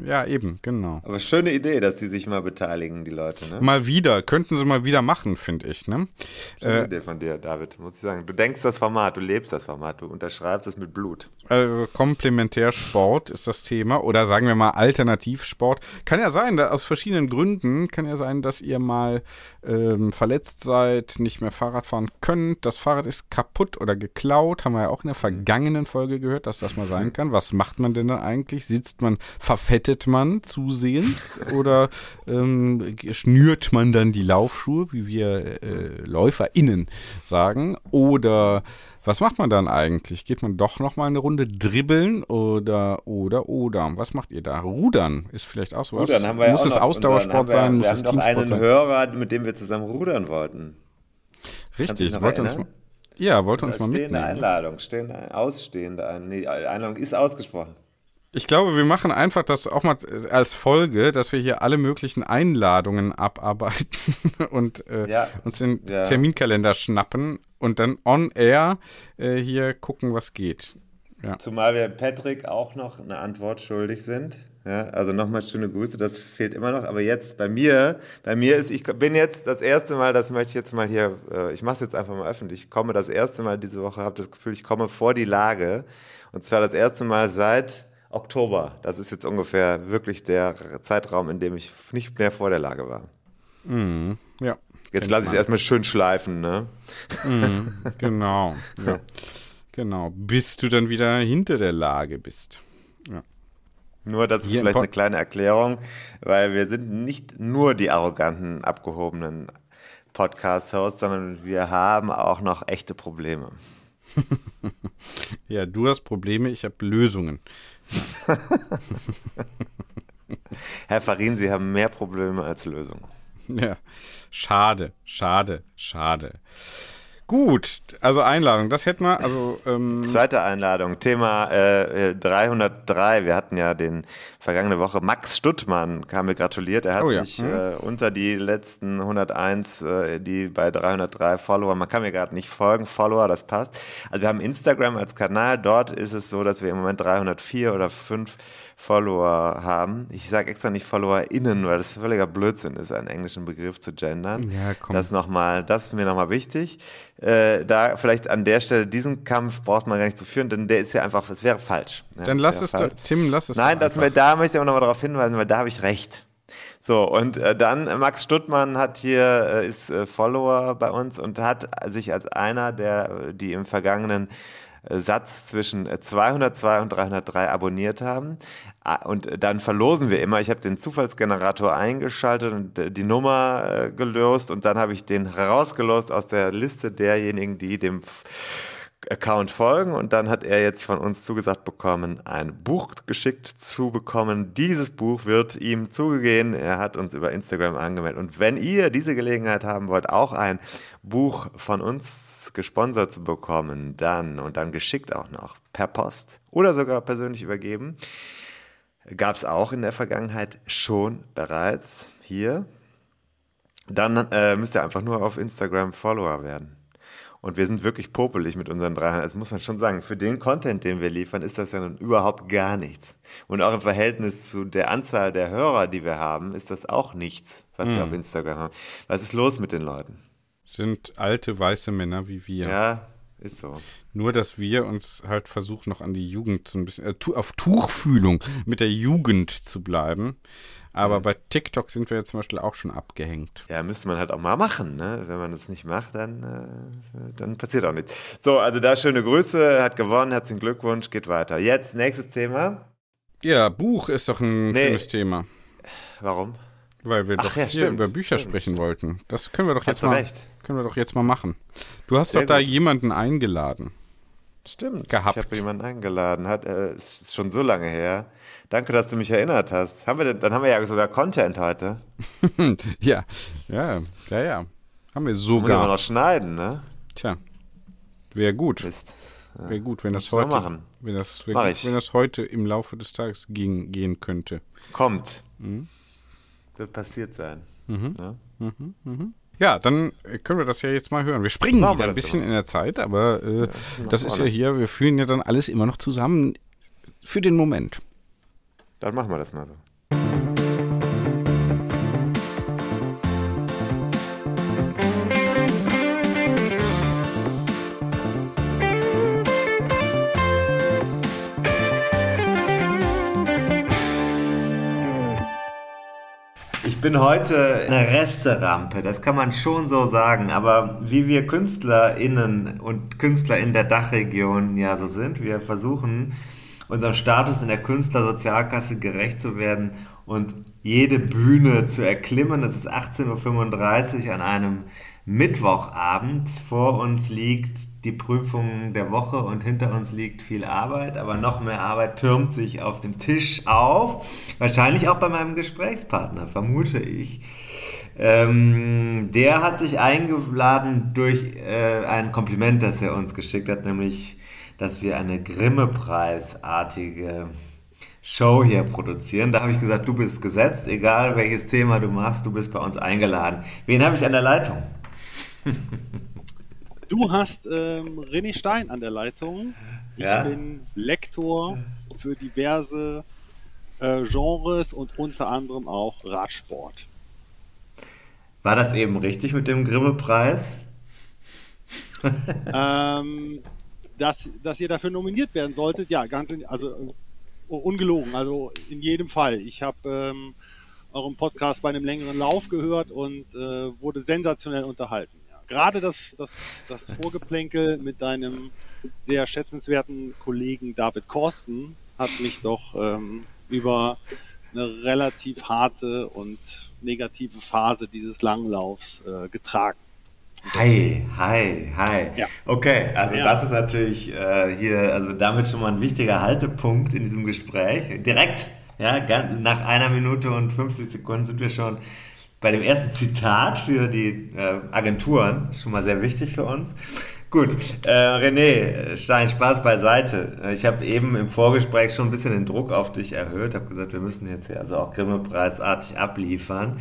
Ja, eben, genau. Aber schöne Idee, dass die sich mal beteiligen, die Leute, ne? Mal wieder, könnten sie mal wieder machen, finde ich, ne? Schöne Äh, Idee von dir, David, muss ich sagen. Du denkst das Format, du lebst das Format, du unterschreibst es mit Blut. Also Komplementärsport ist das Thema oder sagen wir mal Alternativsport. Kann ja sein, aus verschiedenen Gründen kann ja sein, dass ihr mal ähm, verletzt seid, nicht mehr Fahrrad fahren könnt. Das Fahrrad ist kaputt oder geklaut. Haben wir ja auch in der vergangenen Folge gehört, dass das mal sein kann. Was macht man denn da eigentlich? Sitzt man, verfettet man zusehends oder ähm, schnürt man dann die Laufschuhe, wie wir äh, LäuferInnen sagen? Oder was macht man dann eigentlich? Geht man doch noch mal eine Runde dribbeln oder oder oder? Was macht ihr da? Rudern ist vielleicht auch sowas. Rudern haben wir muss ja auch es noch Ausdauersport unseren, haben wir, sein? Muss wir es haben doch Teamsport einen sein? Hörer, mit dem wir zusammen rudern wollten. Richtig, wollte uns mal, ja, wollte uns mal stehende mitnehmen. Einladung, stehende, ausstehende Einladung. Nee, Einladung ist ausgesprochen. Ich glaube, wir machen einfach das auch mal als Folge, dass wir hier alle möglichen Einladungen abarbeiten [laughs] und äh, Ja. uns den Ja. Terminkalender schnappen und dann on air äh, hier gucken, was geht. Ja. Zumal wir Patrick auch noch eine Antwort schuldig sind. Ja, also nochmal schöne Grüße, das fehlt immer noch. Aber jetzt bei mir, bei mir ist, ich bin jetzt das erste Mal, das möchte ich jetzt mal hier, äh, ich mache es jetzt einfach mal öffentlich. Ich komme das erste Mal diese Woche, habe das Gefühl, ich komme vor die Lage. Und zwar das erste Mal seit Oktober. Das ist jetzt ungefähr wirklich der Zeitraum, in dem ich nicht mehr vor der Lage war. ja. Jetzt lasse ich es erstmal schön schleifen, ne? [laughs] Genau. Ja. genau. Bis du dann wieder hinter der Lage bist. Nur, das ist Hier vielleicht eine kleine Erklärung, weil wir sind nicht nur die arroganten, abgehobenen Podcast-Hosts, sondern wir haben auch noch echte Probleme. [laughs] Ja, du hast Probleme, ich habe Lösungen. Herr Farin, Sie haben mehr Probleme als Lösungen. Ja. Schade, schade, schade. Gut, also Einladung, das hätten wir, also ähm, Zweite Einladung, Thema äh, äh, 303. Wir hatten ja den vergangene Woche Max Stuttmann, kam mir gratuliert. Er hat Oh ja. sich äh, unter die letzten 101, äh, die bei 303 Follower, man kann mir gerade nicht folgen, Follower, das passt. Also wir haben Instagram als Kanal, dort ist es so, dass wir im Moment 304 oder 5 Follower haben. Ich sage extra nicht FollowerInnen, weil das völliger Blödsinn ist, einen englischen Begriff zu gendern. Ja, komm. Das nochmal, das ist mir nochmal wichtig. Äh, da vielleicht an der Stelle, diesen Kampf braucht man gar nicht zu führen, denn der ist ja einfach, es wäre falsch. Ja, dann lass es doch, falsch. Tim, lass es Nein, das, da möchte ich aber nochmal darauf hinweisen, weil da habe ich recht. So, und äh, dann Max Stuttmann hat hier, äh, ist äh, Follower bei uns und hat sich als einer der, die im vergangenen Satz zwischen äh, 202 und 303 abonniert haben. Ah, Und äh, dann verlosen wir immer. Ich habe den Zufallsgenerator eingeschaltet und äh, die Nummer äh, gelöst und dann habe ich den herausgelost aus der Liste derjenigen, die dem Account folgen und dann hat er jetzt von uns zugesagt bekommen, ein Buch geschickt zu bekommen. Dieses Buch wird ihm zugegehen. Er hat uns über Instagram angemeldet. Und wenn ihr diese Gelegenheit haben wollt, auch ein Buch von uns gesponsert zu bekommen, dann und dann geschickt auch noch per Post oder sogar persönlich übergeben, gab es auch in der Vergangenheit schon bereits hier. Dann äh, müsst ihr einfach nur auf Instagram Follower werden. Und wir sind wirklich popelig mit unseren 300. Das muss man schon sagen. Für den Content, den wir liefern, ist das ja nun überhaupt gar nichts. Und auch im Verhältnis zu der Anzahl der Hörer, die wir haben, ist das auch nichts, was wir auf Instagram haben. Was ist los mit den Leuten? Sind alte weiße Männer wie wir. Ja, ist so. Nur, dass wir uns halt versuchen, noch an die Jugend so ein bisschen, äh, auf Tuchfühlung mit der Jugend zu bleiben. Aber bei TikTok sind wir ja zum Beispiel auch schon abgehängt. Ja, müsste man halt auch mal machen, ne? Wenn man das nicht macht, dann, äh, dann passiert auch nichts. So, also da schöne Grüße, hat gewonnen, herzlichen Glückwunsch, geht weiter. Jetzt nächstes Thema. Ja, Buch ist doch ein Nee. schönes Thema. Warum? Weil wir Ach doch ja, hier stimmt, über Bücher stimmt. sprechen wollten. Das können wir doch Hast jetzt du mal, recht. können wir doch jetzt mal machen. Du hast Sehr doch da gut. jemanden eingeladen. Stimmt. Gehabt. Ich habe jemanden eingeladen. Hat, äh, es ist schon so lange her. Danke, dass du mich erinnert hast. Haben wir denn, dann haben wir ja sogar Content heute. [laughs] Ja, ja, ja, ja. Haben wir Muss immer sogar. noch schneiden, ne? Tja, wäre gut. Mist. Wäre gut, wenn das Muss heute, machen. wenn das, wär wenn das heute im Laufe des Tages gehen, gehen könnte. Kommt. Mhm. Wird passiert sein. Ja? Ja, dann können wir das ja jetzt mal hören. Wir springen wieder ein bisschen doch in der Zeit, aber äh, das ist ja hier, wir fühlen ja dann alles immer noch zusammen für den Moment. Dann machen wir das mal so. Bin heute eine Resterampe, das kann man schon so sagen. Aber wie wir KünstlerInnen und Künstler in der Dachregion ja so sind, wir versuchen unserem Status in der Künstlersozialkasse gerecht zu werden und jede Bühne zu erklimmen. Es ist 18.35 Uhr an einem Mittwochabend. Vor uns liegt die Prüfung der Woche und hinter uns liegt viel Arbeit, aber noch mehr Arbeit türmt sich auf dem Tisch auf. Wahrscheinlich auch bei meinem Gesprächspartner, vermute ich. Ähm, der hat sich eingeladen durch äh, ein Kompliment, das er uns geschickt hat, nämlich, dass wir eine Grimme-Preisartige Show hier produzieren. Da habe ich gesagt, du bist gesetzt, egal welches Thema du machst, du bist bei uns eingeladen. Wen habe ich an der Leitung? [laughs] Du hast ähm, René Stein an der Leitung. Ich Ja. bin Lektor für diverse äh, Genres und unter anderem auch Radsport. War das eben richtig mit dem Grimme-Preis? [laughs] ähm, dass, dass ihr dafür nominiert werden solltet, ja, ganz in, also äh, ungelogen, also in jedem Fall. Ich habe ähm, euren Podcast bei einem längeren Lauf gehört und äh, wurde sensationell unterhalten. Gerade das, das, das Vorgeplänkel mit deinem sehr schätzenswerten Kollegen David Korsten hat mich doch ähm, über eine relativ harte und negative Phase dieses Langlaufs äh, getragen. Hi, hi, hi. Ja. Okay, also Ja. das ist natürlich äh, hier, also damit schon mal ein wichtiger Haltepunkt in diesem Gespräch. Direkt, ja, ganz, nach einer Minute und 50 Sekunden sind wir schon bei dem ersten Zitat für die äh, Agenturen. Ist schon mal sehr wichtig für uns. Gut, äh, René Stein, Spaß beiseite. Äh, Ich habe eben im Vorgespräch schon ein bisschen den Druck auf dich erhöht, habe gesagt, wir müssen jetzt hier also auch Grimme-preisartig abliefern.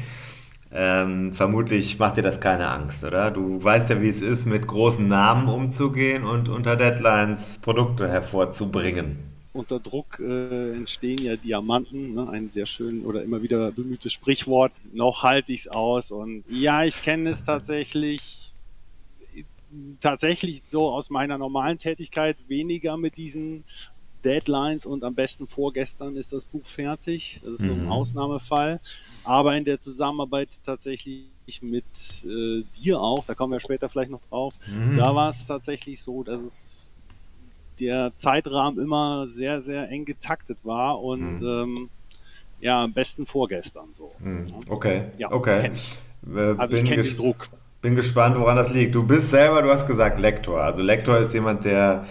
Ähm, vermutlich macht dir das keine Angst, oder? Du weißt ja, wie es ist, mit großen Namen umzugehen und unter Deadlines Produkte hervorzubringen. Unter Druck äh, entstehen ja Diamanten, ne? ein sehr schön oder immer wieder bemühtes Sprichwort. Noch halte ich es aus und ja, ich kenne es tatsächlich tatsächlich so aus meiner normalen Tätigkeit weniger mit diesen Deadlines und am besten vorgestern ist das Buch fertig. Das ist so ein Mhm. Ausnahmefall. Aber in der Zusammenarbeit tatsächlich mit äh, dir auch, da kommen wir später vielleicht noch drauf, Mhm. da war es tatsächlich so, dass es der Zeitrahmen immer sehr, sehr eng getaktet war und Mhm. ähm, ja, am besten vorgestern so. Hm, Okay, Ja, okay. ich. Äh, Also ich bin, kenne ges Druck. bin gespannt, woran das liegt. Du bist selber, du hast gesagt, Lektor. Also Lektor ist jemand, der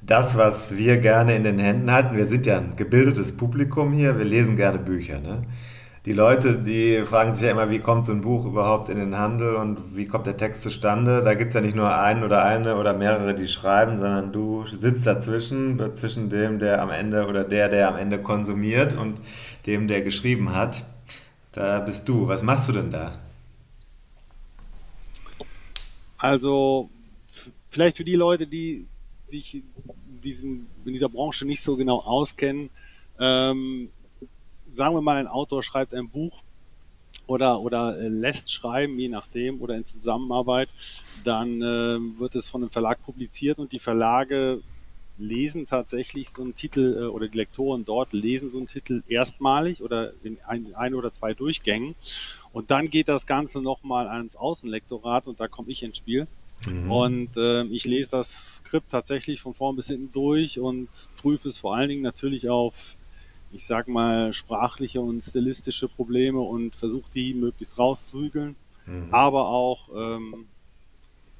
das, was wir gerne in den Händen halten, wir sind ja ein gebildetes Publikum hier, wir lesen gerne Bücher. Ne? Die Leute, die fragen sich ja immer, wie kommt so ein Buch überhaupt in den Handel und wie kommt der Text zustande? Da gibt es ja nicht nur einen oder eine oder mehrere, die schreiben, sondern du sitzt dazwischen, zwischen dem, der am Ende oder der, der am Ende konsumiert und dem, der geschrieben hat. Da bist du. Was machst du denn da? Also vielleicht für die Leute, die sich in, diesem, in dieser Branche nicht so genau auskennen, ähm, sagen wir mal, ein Autor schreibt ein Buch oder, oder äh, lässt schreiben, je nachdem, oder in Zusammenarbeit, dann äh, wird es von einem Verlag publiziert und die Verlage lesen tatsächlich so einen Titel äh, oder die Lektoren dort lesen so einen Titel erstmalig oder in ein, ein oder zwei Durchgängen und dann geht das Ganze nochmal ans Außenlektorat und da komme ich ins Spiel. Und äh, ich lese das Skript tatsächlich von vorn bis hinten durch und prüfe es vor allen Dingen natürlich auf ich sag mal, sprachliche und stilistische Probleme und versuche die möglichst rauszügeln. Mhm. Aber auch, ähm,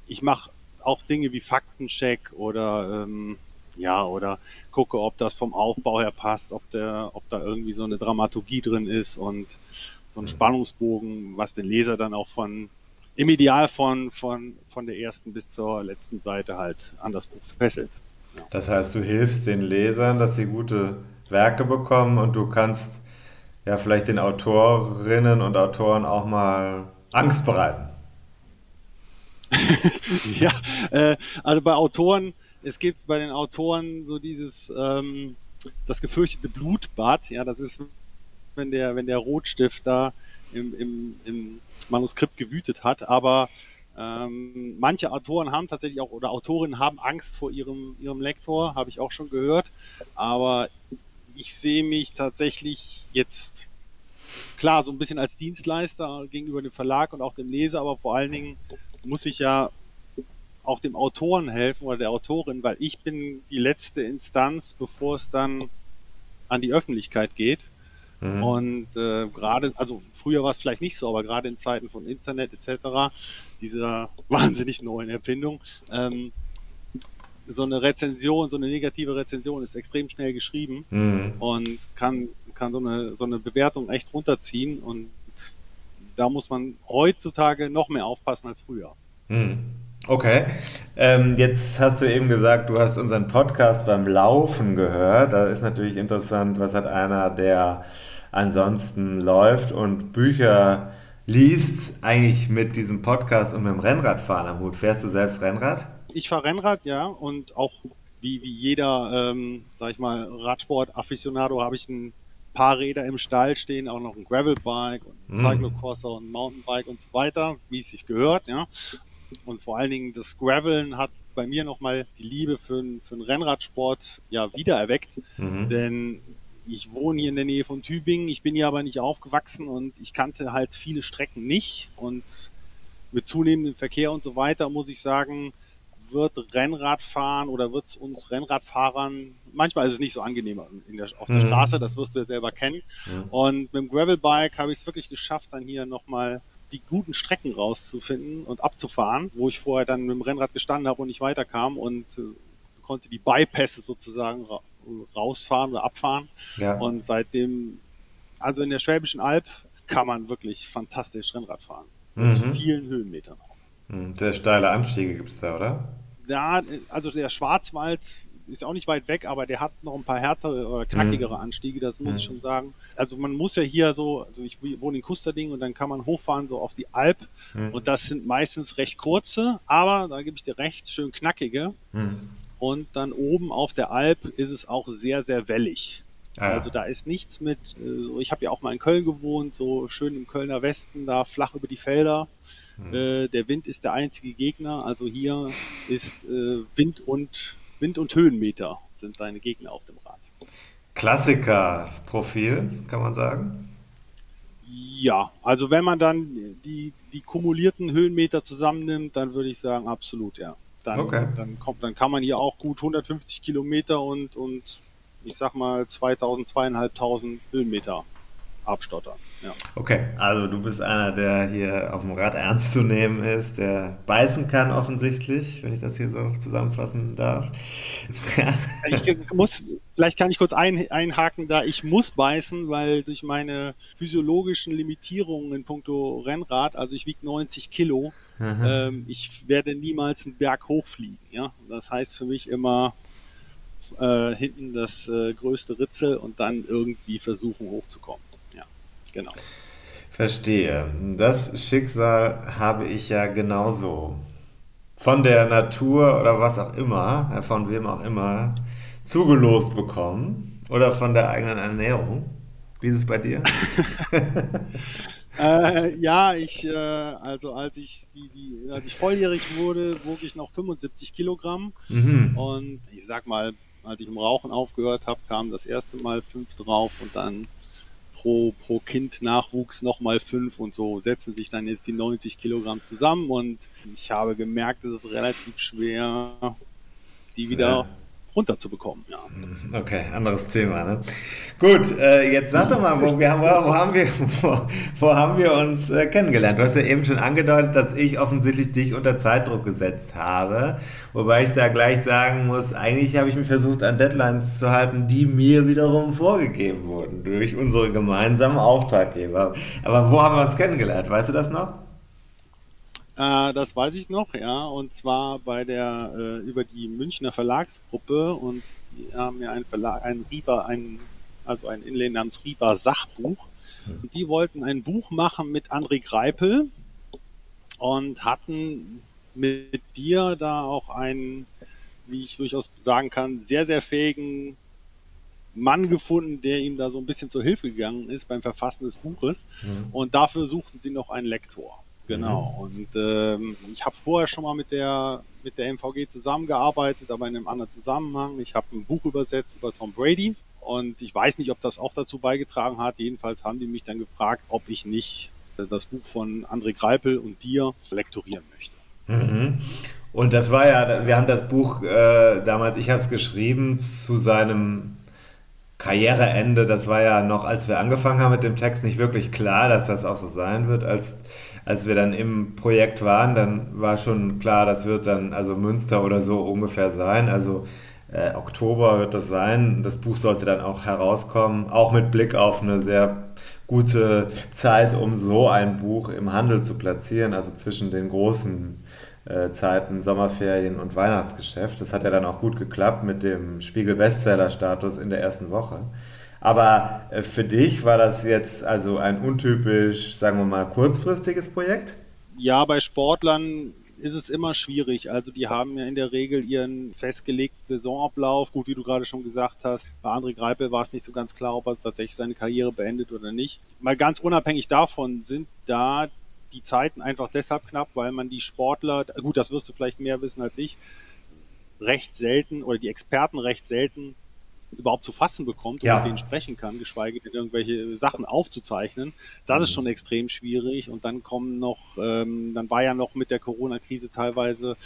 ich mache auch Dinge wie Faktencheck oder ähm, ja, oder gucke, ob das vom Aufbau her passt, ob der, ob da irgendwie so eine Dramaturgie drin ist und so ein mhm. Spannungsbogen, was den Leser dann auch von im Ideal von, von, von der ersten bis zur letzten Seite halt an das Buch fesselt. Ja. Das heißt, du hilfst den Lesern, dass sie gute Werke bekommen und du kannst ja vielleicht den Autorinnen und Autoren auch mal Angst bereiten. [laughs] ja, äh, also bei Autoren, es gibt bei den Autoren so dieses ähm, das gefürchtete Blutbad, ja, das ist, wenn der, wenn der Rotstift da im, im, im Manuskript gewütet hat, aber ähm, manche Autoren haben tatsächlich auch oder Autorinnen haben Angst vor ihrem, ihrem Lektor, habe ich auch schon gehört. Aber ich sehe mich tatsächlich jetzt klar so ein bisschen als Dienstleister gegenüber dem Verlag und auch dem Leser, aber vor allen Dingen muss ich ja auch dem Autoren helfen oder der Autorin, weil ich bin die letzte Instanz, bevor es dann an die Öffentlichkeit geht. Mhm. Und äh, gerade, also früher war es vielleicht nicht so, aber gerade in Zeiten von Internet etc., dieser [laughs] wahnsinnig neuen Erfindung, ähm, so eine Rezension, so eine negative Rezension ist extrem schnell geschrieben mhm. und kann, kann so eine, so eine Bewertung echt runterziehen und da muss man heutzutage noch mehr aufpassen als früher. Mhm. Okay. Ähm, jetzt hast du eben gesagt, du hast unseren Podcast beim Laufen gehört. Da ist natürlich interessant, was hat einer, der ansonsten läuft und Bücher liest, eigentlich mit diesem Podcast und mit dem Rennradfahren am Hut. Fährst du selbst Rennrad? Ich fahre Rennrad, ja, und auch wie, wie jeder, ähm, sag ich mal, Radsport-Afficionado habe ich ein paar Räder im Stall stehen, auch noch ein Gravelbike und ein mm. Cyclocrosser und ein Mountainbike und so weiter, wie es sich gehört, ja. Und vor allen Dingen das Graveln hat bei mir nochmal die Liebe für, für den Rennradsport ja wiedererweckt. Mhm. Denn ich wohne hier in der Nähe von Tübingen, ich bin hier aber nicht aufgewachsen und ich kannte halt viele Strecken nicht. Und mit zunehmendem Verkehr und so weiter muss ich sagen, wird Rennradfahren oder wird es uns Rennradfahrern, manchmal ist es nicht so angenehm der, auf der mhm. Straße, das wirst du ja selber kennen. Mhm. Und mit dem Gravelbike habe ich es wirklich geschafft, dann hier nochmal die guten Strecken rauszufinden und abzufahren, wo ich vorher dann mit dem Rennrad gestanden habe und nicht weiterkam und äh, konnte die Bypässe sozusagen ra rausfahren oder abfahren. Ja. Und seitdem, also in der Schwäbischen Alb kann man wirklich fantastisch Rennrad fahren. Mhm. Mit vielen Höhenmetern. Mhm. Sehr steile Anstiege gibt es da, oder? Ja, also der Schwarzwald ist auch nicht weit weg, aber der hat noch ein paar härtere oder knackigere mhm. Anstiege, das muss mhm. ich schon sagen. Also man muss ja hier so, also ich wohne in Kusterding und dann kann man hochfahren so auf die Alp mhm. und das sind meistens recht kurze, aber da gebe ich dir recht, schön knackige. Mhm. Und dann oben auf der Alp ist es auch sehr, sehr wellig. Ah. Also da ist nichts mit, äh, ich habe ja auch mal in Köln gewohnt, so schön im Kölner Westen, da flach über die Felder. Mhm. Äh, der Wind ist der einzige Gegner. Also hier ist äh, Wind und Wind und Höhenmeter sind deine Gegner auf dem Rad. Klassiker-Profil, kann man sagen. Ja, also wenn man dann die, die kumulierten Höhenmeter zusammennimmt, dann würde ich sagen, absolut, ja. Dann, okay. dann kommt, dann kann man hier auch gut 150 Kilometer und, und ich sag mal 2000, 2500 Höhenmeter abstottern. Ja. Okay, also du bist einer, der hier auf dem Rad ernst zu nehmen ist, der beißen kann offensichtlich, wenn ich das hier so zusammenfassen darf. [laughs] ich muss, vielleicht kann ich kurz ein, einhaken da, ich muss beißen, weil durch meine physiologischen Limitierungen in puncto Rennrad, also ich wiege 90 Kilo, ähm, ich werde niemals einen Berg hochfliegen. Ja? Das heißt für mich immer äh, hinten das äh, größte Ritzel und dann irgendwie versuchen hochzukommen. Genau. Verstehe. Das Schicksal habe ich ja genauso. Von der Natur oder was auch immer, äh, von wem auch immer, zugelost bekommen. Oder von der eigenen Ernährung. Wie ist es bei dir? [laughs] äh, ja, ich, äh, also als ich, die, die, als ich volljährig wurde, wog ich noch 75 Kilogramm. Mhm. Und ich sag mal, als ich im Rauchen aufgehört habe, kam das erste Mal fünf drauf und dann pro, pro Kind Nachwuchs nochmal fünf und so setzen sich dann jetzt die 90 Kilogramm zusammen und ich habe gemerkt, es ist relativ schwer, die wieder. Runterzubekommen. Ja. Okay, anderes Thema. Ne? Gut, äh, jetzt sag doch mal, wo, wir, wo, wo haben, wir, wo, wo, haben wir uns äh, kennengelernt? Du hast ja eben schon angedeutet, dass ich offensichtlich dich unter Zeitdruck gesetzt habe. Wobei ich da gleich sagen muss, eigentlich habe ich mich versucht, an Deadlines zu halten, die mir wiederum vorgegeben wurden durch unsere gemeinsamen Auftraggeber. Aber wo haben wir uns kennengelernt? Weißt du das noch? Äh, das weiß ich noch, ja, und zwar bei der äh, über die Münchner Verlagsgruppe und die haben ja ein Verlag, ein Rieber, ein also ein Inländer namens Rieber Sachbuch. Und hm. die wollten ein Buch machen mit André Greipel und hatten mit dir da auch einen, wie ich durchaus sagen kann, sehr, sehr fähigen Mann gefunden, der ihm da so ein bisschen zur Hilfe gegangen ist beim Verfassen des Buches. Mhm. Und dafür suchten sie noch einen Lektor. Genau. Mhm. Und ähm, ich habe vorher schon mal mit der mit der MVG zusammengearbeitet, aber in einem anderen Zusammenhang. Ich habe ein Buch übersetzt über Tom Brady und ich weiß nicht, ob das auch dazu beigetragen hat. Jedenfalls haben die mich dann gefragt, ob ich nicht das Buch von André Greipel und dir lektorieren möchte. Mhm. Und das war ja, wir haben das Buch äh, damals, ich habe es geschrieben zu seinem Karriereende. Das war ja noch, als wir angefangen haben mit dem Text, nicht wirklich klar, dass das auch so sein wird. Als als wir dann im Projekt waren, dann war schon klar, das wird dann also Münster oder so ungefähr sein. Also äh, Oktober wird das sein. Das Buch sollte dann auch herauskommen, auch mit Blick auf eine sehr gute Zeit, um so ein Buch im Handel zu platzieren, also zwischen den großen äh, Zeiten, Sommerferien und Weihnachtsgeschäft. Das hat ja dann auch gut geklappt mit dem Spiegel-Bestseller-Status in der ersten Woche. Aber äh, für dich war das jetzt also ein untypisch, sagen wir mal, kurzfristiges Projekt? Ja, bei Sportlern ist es immer schwierig. Also die haben ja in der Regel ihren festgelegten Saisonablauf. Gut, wie du gerade schon gesagt hast, bei André Greipel war es nicht so ganz klar, ob er tatsächlich seine Karriere beendet oder nicht. Mal ganz unabhängig davon sind da die Zeiten einfach deshalb knapp, weil man die Sportler, gut, das wirst du vielleicht mehr wissen als ich, recht selten oder die Experten recht selten überhaupt zu fassen bekommt und ja. mit denen sprechen kann, geschweige denn irgendwelche Sachen aufzuzeichnen. Das mhm. ist schon extrem schwierig. Und dann kommen noch, ähm, dann war ja noch mit der Corona-Krise teilweise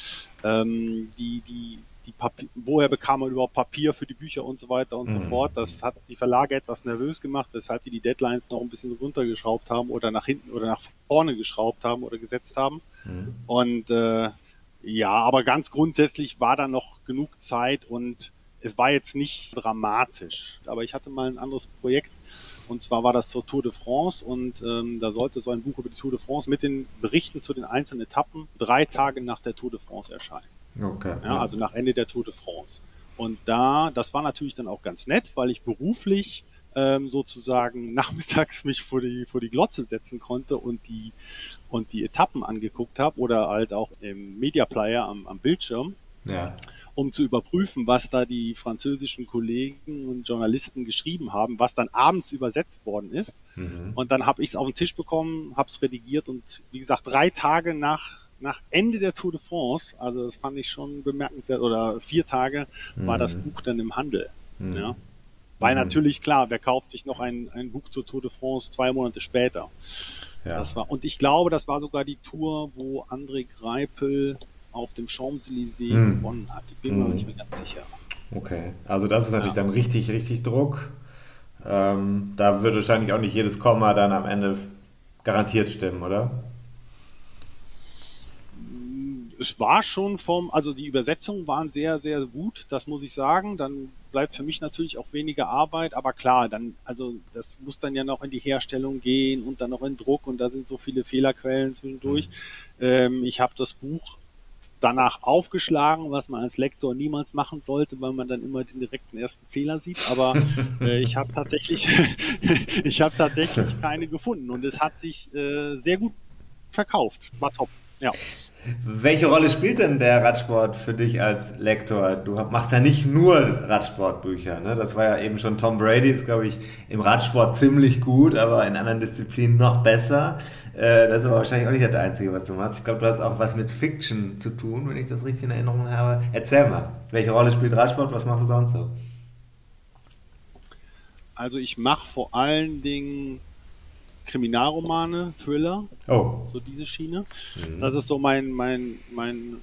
ähm, die, die, die Papier, woher bekam man überhaupt Papier für die Bücher und so weiter und mhm. so fort. Das hat die Verlage etwas nervös gemacht, weshalb die die Deadlines noch ein bisschen runtergeschraubt haben oder nach hinten oder nach vorne geschraubt haben oder gesetzt haben. Mhm. Und äh, ja, aber ganz grundsätzlich war da noch genug Zeit und es war jetzt nicht dramatisch, aber ich hatte mal ein anderes Projekt und zwar war das zur Tour de France und ähm, da sollte so ein Buch über die Tour de France mit den Berichten zu den einzelnen Etappen drei Tage nach der Tour de France erscheinen. Okay. Ja, also nach Ende der Tour de France. Und da, das war natürlich dann auch ganz nett, weil ich beruflich ähm, sozusagen [laughs] nachmittags mich vor die, vor die Glotze setzen konnte und die, und die Etappen angeguckt habe oder halt auch im Media Player am, am Bildschirm. Ja um zu überprüfen, was da die französischen Kollegen und Journalisten geschrieben haben, was dann abends übersetzt worden ist. Mhm. Und dann habe ich es auf den Tisch bekommen, habe es redigiert und wie gesagt, drei Tage nach, nach Ende der Tour de France, also das fand ich schon bemerkenswert, oder vier Tage mhm. war das mhm. Buch dann im Handel. Mhm. Ja. Weil mhm. natürlich klar, wer kauft sich noch ein, ein Buch zur Tour de France zwei Monate später? Ja. Das war, und ich glaube, das war sogar die Tour, wo André Greipel auf dem Champs-Élysées hm. gewonnen hat. Ich bin hm. mir nicht mehr ganz sicher. Okay, also das ist natürlich ja. dann richtig, richtig Druck. Ähm, da wird wahrscheinlich auch nicht jedes Komma dann am Ende garantiert stimmen, oder? Es war schon vom, also die Übersetzungen waren sehr, sehr gut, das muss ich sagen. Dann bleibt für mich natürlich auch weniger Arbeit, aber klar, dann, also das muss dann ja noch in die Herstellung gehen und dann noch in Druck und da sind so viele Fehlerquellen zwischendurch. Mhm. Ähm, ich habe das Buch danach aufgeschlagen, was man als Lektor niemals machen sollte, weil man dann immer den direkten ersten Fehler sieht. Aber [laughs] äh, ich habe tatsächlich, [laughs] ich habe tatsächlich keine gefunden und es hat sich äh, sehr gut verkauft. War top. Ja. Welche Rolle spielt denn der Radsport für dich als Lektor? Du machst ja nicht nur Radsportbücher. Ne? Das war ja eben schon Tom Brady, ist glaube ich im Radsport ziemlich gut, aber in anderen Disziplinen noch besser. Äh, das ist aber wahrscheinlich auch nicht das Einzige, was du machst. Ich glaube, du hast auch was mit Fiction zu tun, wenn ich das richtig in Erinnerung habe. Erzähl mal, welche Rolle spielt Radsport? Was machst du sonst so? Also ich mache vor allen Dingen Kriminalromane, Thriller, oh. so diese Schiene. Mhm. Das ist so mein mein mein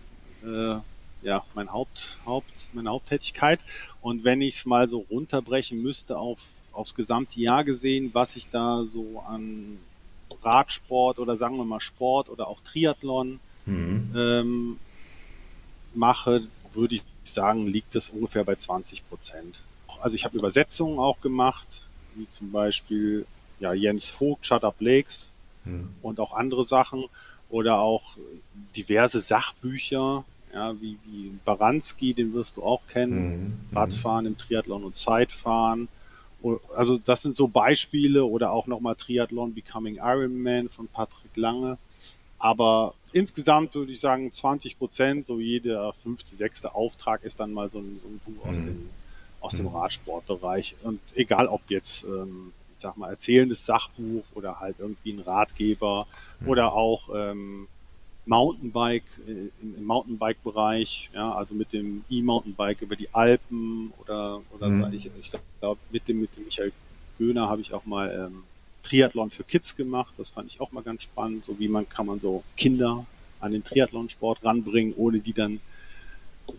äh, ja mein Haupt, Haupt, meine Haupttätigkeit. Und wenn ich es mal so runterbrechen müsste auf aufs gesamte Jahr gesehen, was ich da so an Radsport oder sagen wir mal Sport oder auch Triathlon mhm. ähm, mache, würde ich sagen, liegt es ungefähr bei 20 Prozent. Also ich habe Übersetzungen auch gemacht, wie zum Beispiel ja, Jens Vogt, Shut Up Lakes mhm. und auch andere Sachen oder auch diverse Sachbücher, ja, wie, wie Baranski, den wirst du auch kennen, mhm. Radfahren im Triathlon und Zeitfahren. Also das sind so Beispiele oder auch nochmal Triathlon Becoming Ironman von Patrick Lange. Aber insgesamt würde ich sagen 20 Prozent, so jeder fünfte, sechste Auftrag ist dann mal so ein, so ein Buch aus, mhm. dem, aus dem mhm. Radsportbereich. Und egal ob jetzt, ähm, ich sag mal, erzählendes Sachbuch oder halt irgendwie ein Ratgeber mhm. oder auch ähm, Mountainbike, äh, im, im Mountainbike-Bereich, ja, also mit dem E-Mountainbike über die Alpen oder, oder mhm. so. Ich, ich glaube, mit dem, mit dem Michael Göhner habe ich auch mal ähm, Triathlon für Kids gemacht. Das fand ich auch mal ganz spannend. So wie man kann man so Kinder an den Triathlonsport ranbringen, ohne die dann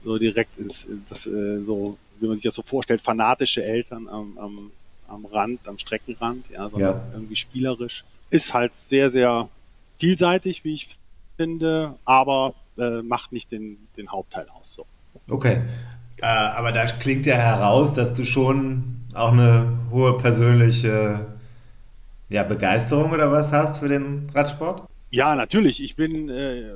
so direkt ins, das, äh, so, wie man sich das so vorstellt, fanatische Eltern am, am, am Rand, am Streckenrand, ja, sondern ja. irgendwie spielerisch. Ist halt sehr, sehr vielseitig, wie ich finde, aber äh, macht nicht den, den Hauptteil aus. So. Okay. Äh, aber da klingt ja heraus, dass du schon auch eine hohe persönliche ja, Begeisterung oder was hast für den Radsport? Ja, natürlich. Ich bin, äh,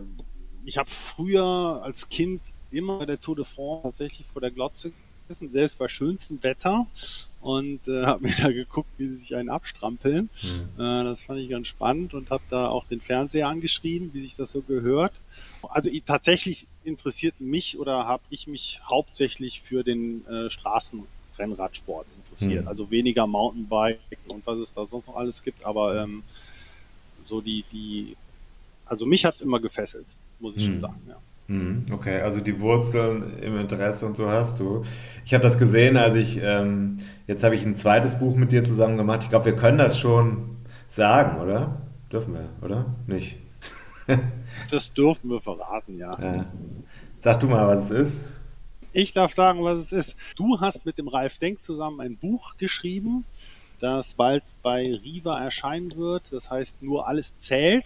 ich habe früher als Kind immer bei der Tour de France tatsächlich vor der Glotze gesessen, selbst bei schönstem Wetter und äh, habe mir [laughs] da geguckt, wie sie sich einen abstrampeln. Mhm. Äh, das fand ich ganz spannend und habe da auch den Fernseher angeschrien, wie sich das so gehört. Also ich, tatsächlich interessiert mich oder habe ich mich hauptsächlich für den äh, Straßenrennradsport interessiert. Mhm. Also weniger Mountainbike und was es da sonst noch alles gibt, aber ähm, so die, die, also mich hat's immer gefesselt, muss ich mhm. schon sagen, ja. Mhm, okay, also die Wurzeln im Interesse und so hast du. Ich habe das gesehen, als ich, ähm, jetzt habe ich ein zweites Buch mit dir zusammen gemacht. Ich glaube, wir können das schon sagen, oder? Dürfen wir, oder? Nicht? [laughs] das dürfen wir verraten, ja. ja. Sag du mal, was es ist. Ich darf sagen, was es ist. Du hast mit dem Ralf Denk zusammen ein Buch geschrieben, das bald bei Riva erscheinen wird. Das heißt, nur alles zählt.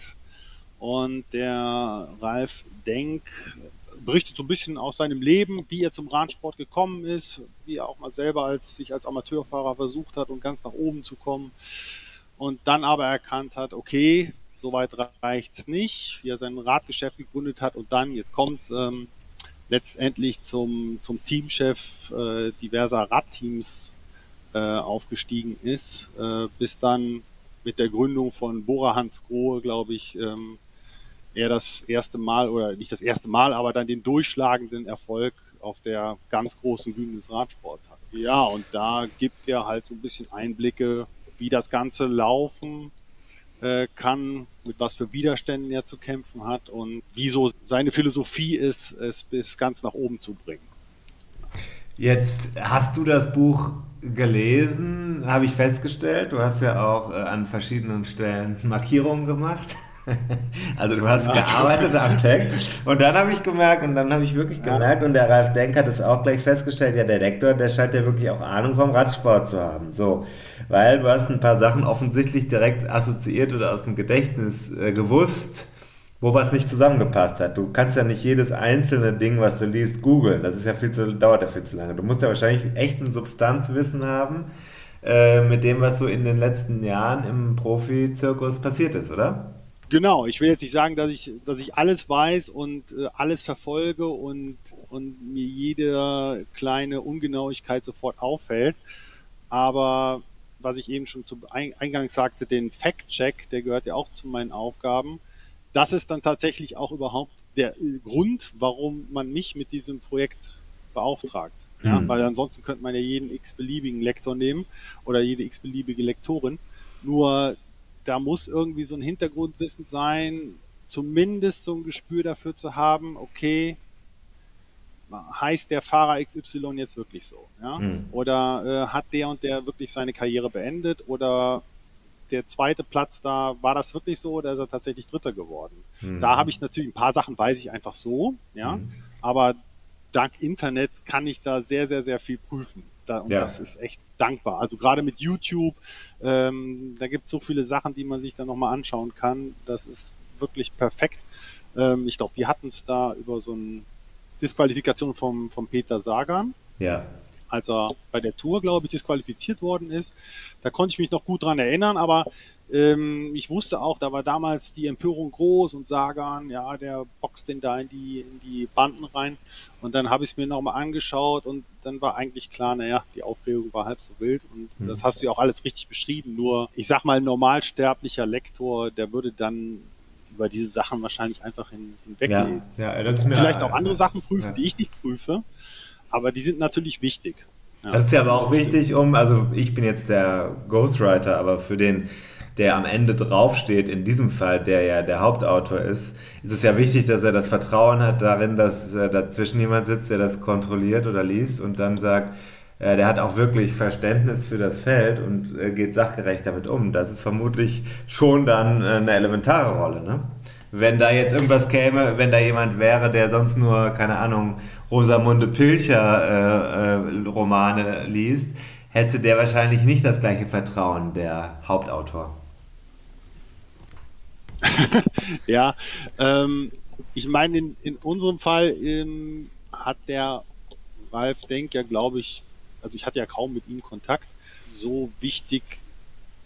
Und der Ralf Denk berichtet so ein bisschen aus seinem Leben, wie er zum Radsport gekommen ist, wie er auch mal selber als sich als Amateurfahrer versucht hat, um ganz nach oben zu kommen. Und dann aber erkannt hat, okay, soweit reicht's nicht, wie er sein Radgeschäft gegründet hat und dann, jetzt kommt ähm, letztendlich zum, zum Teamchef äh, diverser Radteams äh, aufgestiegen ist, äh, bis dann mit der Gründung von Bora Hans Grohe, glaube ich, ähm, er das erste Mal oder nicht das erste Mal, aber dann den durchschlagenden Erfolg auf der ganz großen Bühne des Radsports hat. Ja, und da gibt er halt so ein bisschen Einblicke, wie das Ganze laufen äh, kann, mit was für Widerständen er zu kämpfen hat und wieso seine Philosophie ist, es bis ganz nach oben zu bringen. Jetzt hast du das Buch gelesen, habe ich festgestellt. Du hast ja auch äh, an verschiedenen Stellen Markierungen gemacht. [laughs] [laughs] Also du hast gearbeitet am Text [laughs] und dann habe ich gemerkt und dann habe ich wirklich gemerkt und der Ralf Denk hat es auch gleich festgestellt, ja der Lektor, der scheint ja wirklich auch Ahnung vom Radsport zu haben. So, weil du hast ein paar Sachen offensichtlich direkt assoziiert oder aus dem Gedächtnis äh, gewusst, wo was nicht zusammengepasst hat. Du kannst ja nicht jedes einzelne Ding, was du liest, googeln. Das ist ja viel zu, dauert ja viel zu lange. Du musst ja wahrscheinlich echt ein Substanzwissen haben äh, mit dem, was so in den letzten Jahren im Profi-Zirkus passiert ist, oder? Genau, ich will jetzt nicht sagen, dass ich, dass ich alles weiß und äh, alles verfolge und, und mir jede kleine Ungenauigkeit sofort auffällt. Aber was ich eben schon zu Eingangs sagte, den Fact-Check, der gehört ja auch zu meinen Aufgaben. Das ist dann tatsächlich auch überhaupt der äh, Grund, warum man mich mit diesem Projekt beauftragt. Ja, mhm. Weil ansonsten könnte man ja jeden x-beliebigen Lektor nehmen oder jede x-beliebige Lektorin. Nur da muss irgendwie so ein Hintergrundwissen sein, zumindest so ein Gespür dafür zu haben, okay, heißt der Fahrer XY jetzt wirklich so? Ja? Mhm. Oder äh, hat der und der wirklich seine Karriere beendet? Oder der zweite Platz da, war das wirklich so oder ist er tatsächlich Dritter geworden? Mhm. Da habe ich natürlich ein paar Sachen, weiß ich einfach so, ja. Mhm. Aber dank Internet kann ich da sehr, sehr, sehr viel prüfen. Da, und Ja. das ist echt dankbar. Also gerade mit YouTube, ähm, da gibt es so viele Sachen, die man sich dann nochmal anschauen kann. Das ist wirklich perfekt. Ähm, ich glaube, wir hatten es da über so eine Disqualifikation vom, vom Peter Sagan Ja. als er bei der Tour, glaube ich, disqualifiziert worden ist. Da konnte ich mich noch gut dran erinnern, aber ähm, ich wusste auch, da war damals die Empörung groß und Sagan, ja, der boxt den da in die, in die Banden rein. Und dann habe ich es mir nochmal angeschaut und dann war eigentlich klar, naja, die Aufregung war halb so wild und das hast du ja auch alles richtig beschrieben. Nur, ich sag mal, ein normalsterblicher Lektor, der würde dann über diese Sachen wahrscheinlich einfach hin, Ja. hinweglesen ja, das ist mir vielleicht auch andere Sachen prüfen, Ja. die ich nicht prüfe, aber die sind natürlich wichtig. Ja. Das ist ja aber auch wichtig, um, also ich bin jetzt der Ghostwriter, aber für den, der am Ende draufsteht, in diesem Fall, der ja der Hauptautor ist, ist es ja wichtig, dass er das Vertrauen hat darin, dass äh, dazwischen jemand sitzt, der das kontrolliert oder liest und dann sagt, äh, der hat auch wirklich Verständnis für das Feld und äh, geht sachgerecht damit um. Das ist vermutlich schon dann äh, eine elementare Rolle, ne? Wenn da jetzt irgendwas käme, wenn da jemand wäre, der sonst nur, keine Ahnung, Rosamunde Pilcher äh, äh, Romane liest, hätte der wahrscheinlich nicht das gleiche Vertrauen, der Hauptautor. [laughs] Ja, ähm, ich meine, in, in unserem Fall ähm, hat der Ralf Denk ja, glaube ich, also ich hatte ja kaum mit ihm Kontakt. So wichtig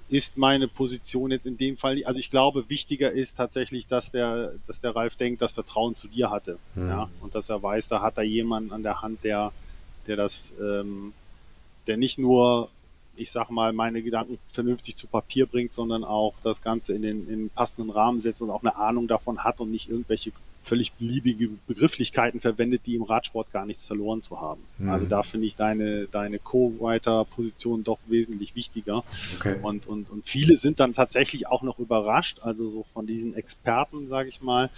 ist meine Position jetzt in dem Fall. Also ich glaube, wichtiger ist tatsächlich, dass der, dass der Ralf Denk das Vertrauen zu dir hatte. Mhm. Ja, und dass er weiß, da hat er jemanden an der Hand, der, der das, ähm, der nicht nur, ich sag mal, meine Gedanken vernünftig zu Papier bringt, sondern auch das Ganze in den, in den passenden Rahmen setzt und auch eine Ahnung davon hat und nicht irgendwelche völlig beliebige Begrifflichkeiten verwendet, die im Radsport gar nichts verloren zu haben. Mhm. Also da finde ich deine, deine Co-Writer-Position doch wesentlich wichtiger. Okay. Und, und, und viele sind dann tatsächlich auch noch überrascht, also so von diesen Experten, sage ich mal,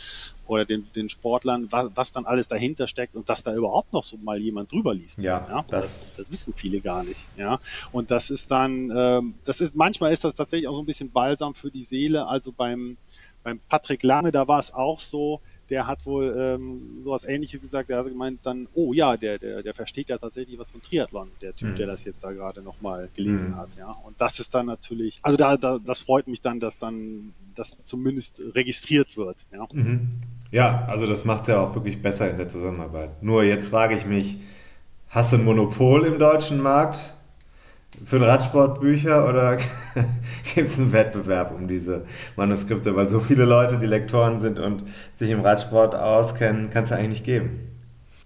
oder den, den Sportlern, was, was dann alles dahinter steckt und dass da überhaupt noch so mal jemand drüber liest. Ja, das, das- das wissen viele gar nicht. Ja, und das ist dann, ähm, das ist manchmal ist das tatsächlich auch so ein bisschen Balsam für die Seele. Also beim beim Patrick Lange, da war es auch so. Der hat wohl ähm, sowas Ähnliches gesagt. Der hat gemeint dann, oh ja, der der der versteht ja tatsächlich was von Triathlon. Der Typ, Mhm. der das jetzt da gerade noch mal gelesen Mhm. hat. Ja, und das ist dann natürlich, also da, da das freut mich dann, dass dann das zumindest registriert wird. Ja. Mhm. Ja, also das macht es ja auch wirklich besser in der Zusammenarbeit. Nur jetzt frage ich mich, hast du ein Monopol im deutschen Markt für Radsportbücher oder [laughs] gibt es einen Wettbewerb um diese Manuskripte? Weil so viele Leute, die Lektoren sind und sich im Radsport auskennen, kann es ja eigentlich nicht geben.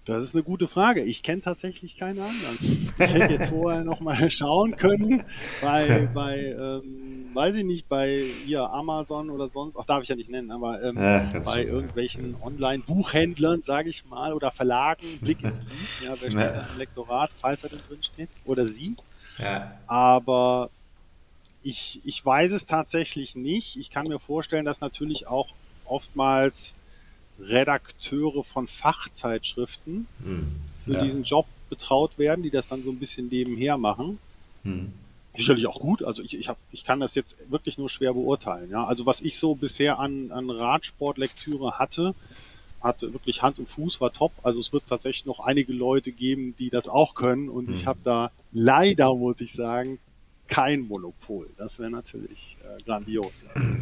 Das ist eine gute Frage. Ich kenne tatsächlich keine anderen. Ich hätte jetzt vorher noch mal schauen können bei, bei ähm, weiß ich nicht, bei hier Amazon oder sonst, ach darf ich ja nicht nennen, aber ähm, Ja, bei ja. irgendwelchen Online-Buchhändlern, sage ich mal, oder Verlagen, Blick [laughs] ins Buch, ja, wer steht Ja. da im Lektorat, falls er denn drin steht, oder sie. Ja. Aber ich, ich weiß es tatsächlich nicht. Ich kann mir vorstellen, dass natürlich auch oftmals Redakteure von Fachzeitschriften Hm. für Ja. diesen Job betraut werden, die das dann so ein bisschen nebenher machen. Hm. Sicherlich auch gut. Also ich, ich, hab, ich kann das jetzt wirklich nur schwer beurteilen. Ja? Also was ich so bisher an, an Radsportlektüre hatte, hatte wirklich Hand und Fuß, war top. Also es wird tatsächlich noch einige Leute geben, die das auch können. Und ich Mhm. habe da leider, muss ich sagen, kein Monopol. Das wäre natürlich äh, grandios.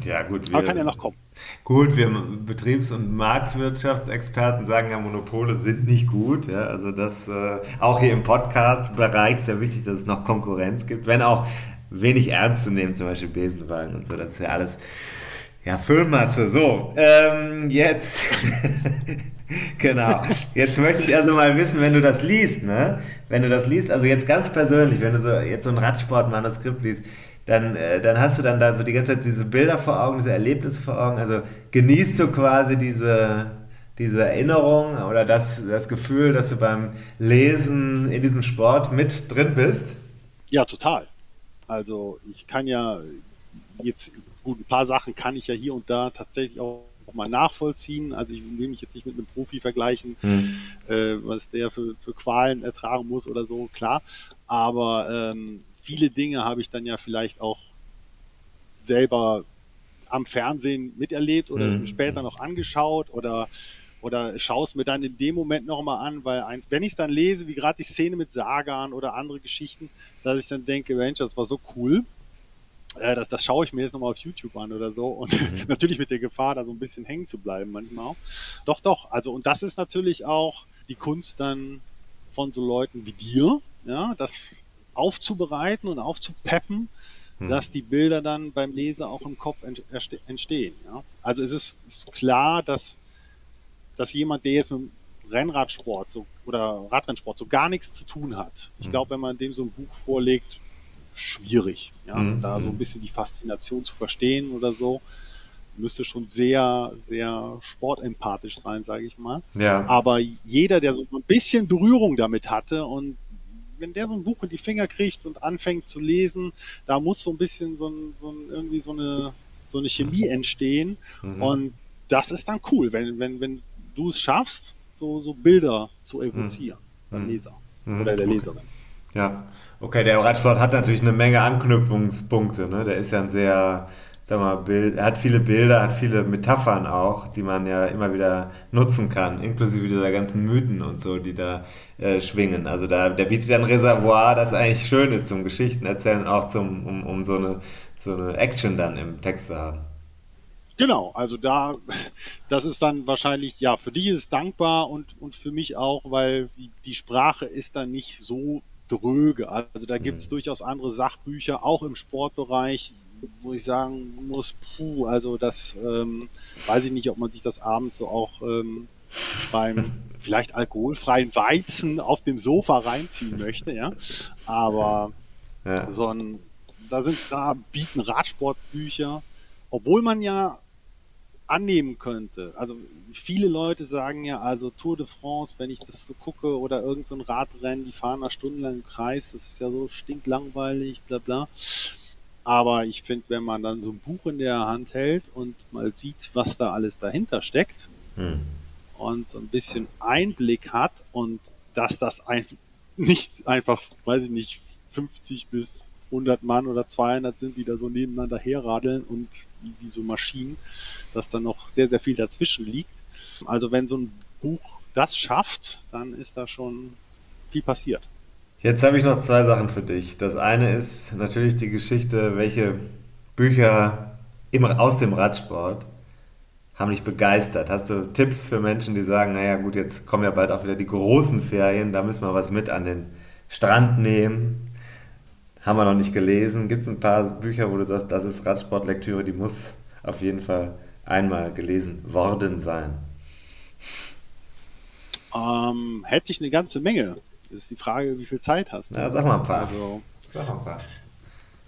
Ja, gut. Aber kann ja noch kommen. Gut, wir Betriebs- und Marktwirtschaftsexperten sagen ja, Monopole sind nicht gut. Ja, also das äh, auch hier im Podcast-Bereich ist ja wichtig, dass es noch Konkurrenz gibt, wenn auch wenig ernst zu nehmen, zum Beispiel Besenwagen und so. Das ist ja alles ja Füllmasse. So, ähm, jetzt [laughs] genau. Jetzt möchte ich also mal wissen, wenn du das liest, ne? Wenn du das liest, also jetzt ganz persönlich, wenn du so jetzt so ein Radsportmanuskript liest, dann, äh, dann hast du dann da so die ganze Zeit diese Bilder vor Augen, diese Erlebnisse vor Augen. Also genießt du quasi diese, diese Erinnerung oder das, das Gefühl, dass du beim Lesen in diesem Sport mit drin bist? Ja, total. Also ich kann ja jetzt, gut, ein paar Sachen kann ich ja hier und da tatsächlich auch, mal nachvollziehen. Also ich will mich jetzt nicht mit einem Profi vergleichen, äh, was der für, für Qualen ertragen muss oder so, klar. Aber ähm, viele Dinge habe ich dann ja vielleicht auch selber am Fernsehen miterlebt oder es Mhm. mir später noch angeschaut oder oder schaue es mir dann in dem Moment nochmal an, weil ein, wenn ich es dann lese, wie gerade die Szene mit Sagan oder andere Geschichten, dass ich dann denke, Mensch, das war so cool. Äh, das, das schaue ich mir jetzt nochmal auf YouTube an oder so. Und mhm. [laughs] natürlich mit der Gefahr, da so ein bisschen hängen zu bleiben manchmal auch. Doch, doch. Also, und das ist natürlich auch die Kunst dann von so Leuten wie dir, ja, das aufzubereiten und aufzupeppen, hm. dass die Bilder dann beim Leser auch im Kopf entstehen. Ja? Also es ist, ist, klar, dass, dass jemand, der jetzt mit Rennradsport so, oder Radrennsport so gar nichts zu tun hat, ich hm. glaube, wenn man dem so ein Buch vorlegt, schwierig, ja, hm. da so ein bisschen die Faszination zu verstehen oder so, müsste schon sehr, sehr sportempathisch sein, sage ich mal. Ja. Aber jeder, der so ein bisschen Berührung damit hatte und wenn der so ein Buch in die Finger kriegt und anfängt zu lesen, da muss so ein bisschen so, ein, so ein, irgendwie so eine, so eine Chemie mhm. entstehen. Mhm. Und das ist dann cool, wenn, wenn, wenn du es schaffst, so, so Bilder zu evozieren mhm. beim Leser mhm. oder der okay. Ja, okay, der Radsport hat natürlich eine Menge Anknüpfungspunkte. Ne? Der ist ja ein sehr sag mal, Bild, er hat viele Bilder, hat viele Metaphern auch, die man ja immer wieder nutzen kann, inklusive dieser ganzen Mythen und so, die da äh, schwingen. Also da, der bietet ja ein Reservoir, das eigentlich schön ist zum Geschichten erzählen, auch zum, um, um so, eine, so eine Action dann im Text zu haben. Genau, also da, das ist dann wahrscheinlich, ja, für dich ist es dankbar und, und für mich auch, weil die, die Sprache ist dann nicht so dröge. Also da gibt es mhm. durchaus andere Sachbücher, auch im Sportbereich, wo ich sagen muss, puh, also das ähm, weiß ich nicht, ob man sich das abends so auch ähm, beim [laughs] vielleicht alkoholfreien Weizen auf dem Sofa reinziehen möchte, ja. Aber ja. so ein, da sind, da bieten Radsportbücher, obwohl man ja annehmen könnte. Also viele Leute sagen ja, also Tour de France, wenn ich das so gucke oder irgendein so Radrennen, die fahren da stundenlang im Kreis, das ist ja so stinklangweilig, bla bla. Aber ich finde, wenn man dann so ein Buch in der Hand hält und mal sieht, was da alles dahinter steckt hm. und so ein bisschen Einblick hat und dass das ein, [laughs] nicht einfach, weiß ich nicht, 50 bis 100 Mann oder 200 sind, die da so nebeneinander herradeln und wie, wie so Maschinen, dass da noch sehr, sehr viel dazwischen liegt. Also wenn so ein Buch das schafft, dann ist da schon viel passiert. Jetzt habe ich noch zwei Sachen für dich. Das eine ist natürlich die Geschichte, welche Bücher im, aus dem Radsport haben dich begeistert. Hast du Tipps für Menschen, die sagen, naja gut, jetzt kommen ja bald auch wieder die großen Ferien, da müssen wir was mit an den Strand nehmen. Haben wir noch nicht gelesen. Gibt es ein paar Bücher, wo du sagst, das ist Radsportlektüre, die muss auf jeden Fall einmal gelesen worden sein? Ähm, hätte ich eine ganze Menge. Das ist die Frage, wie viel Zeit hast du? Ja, sag mal ein paar. Also, sag mal ein paar.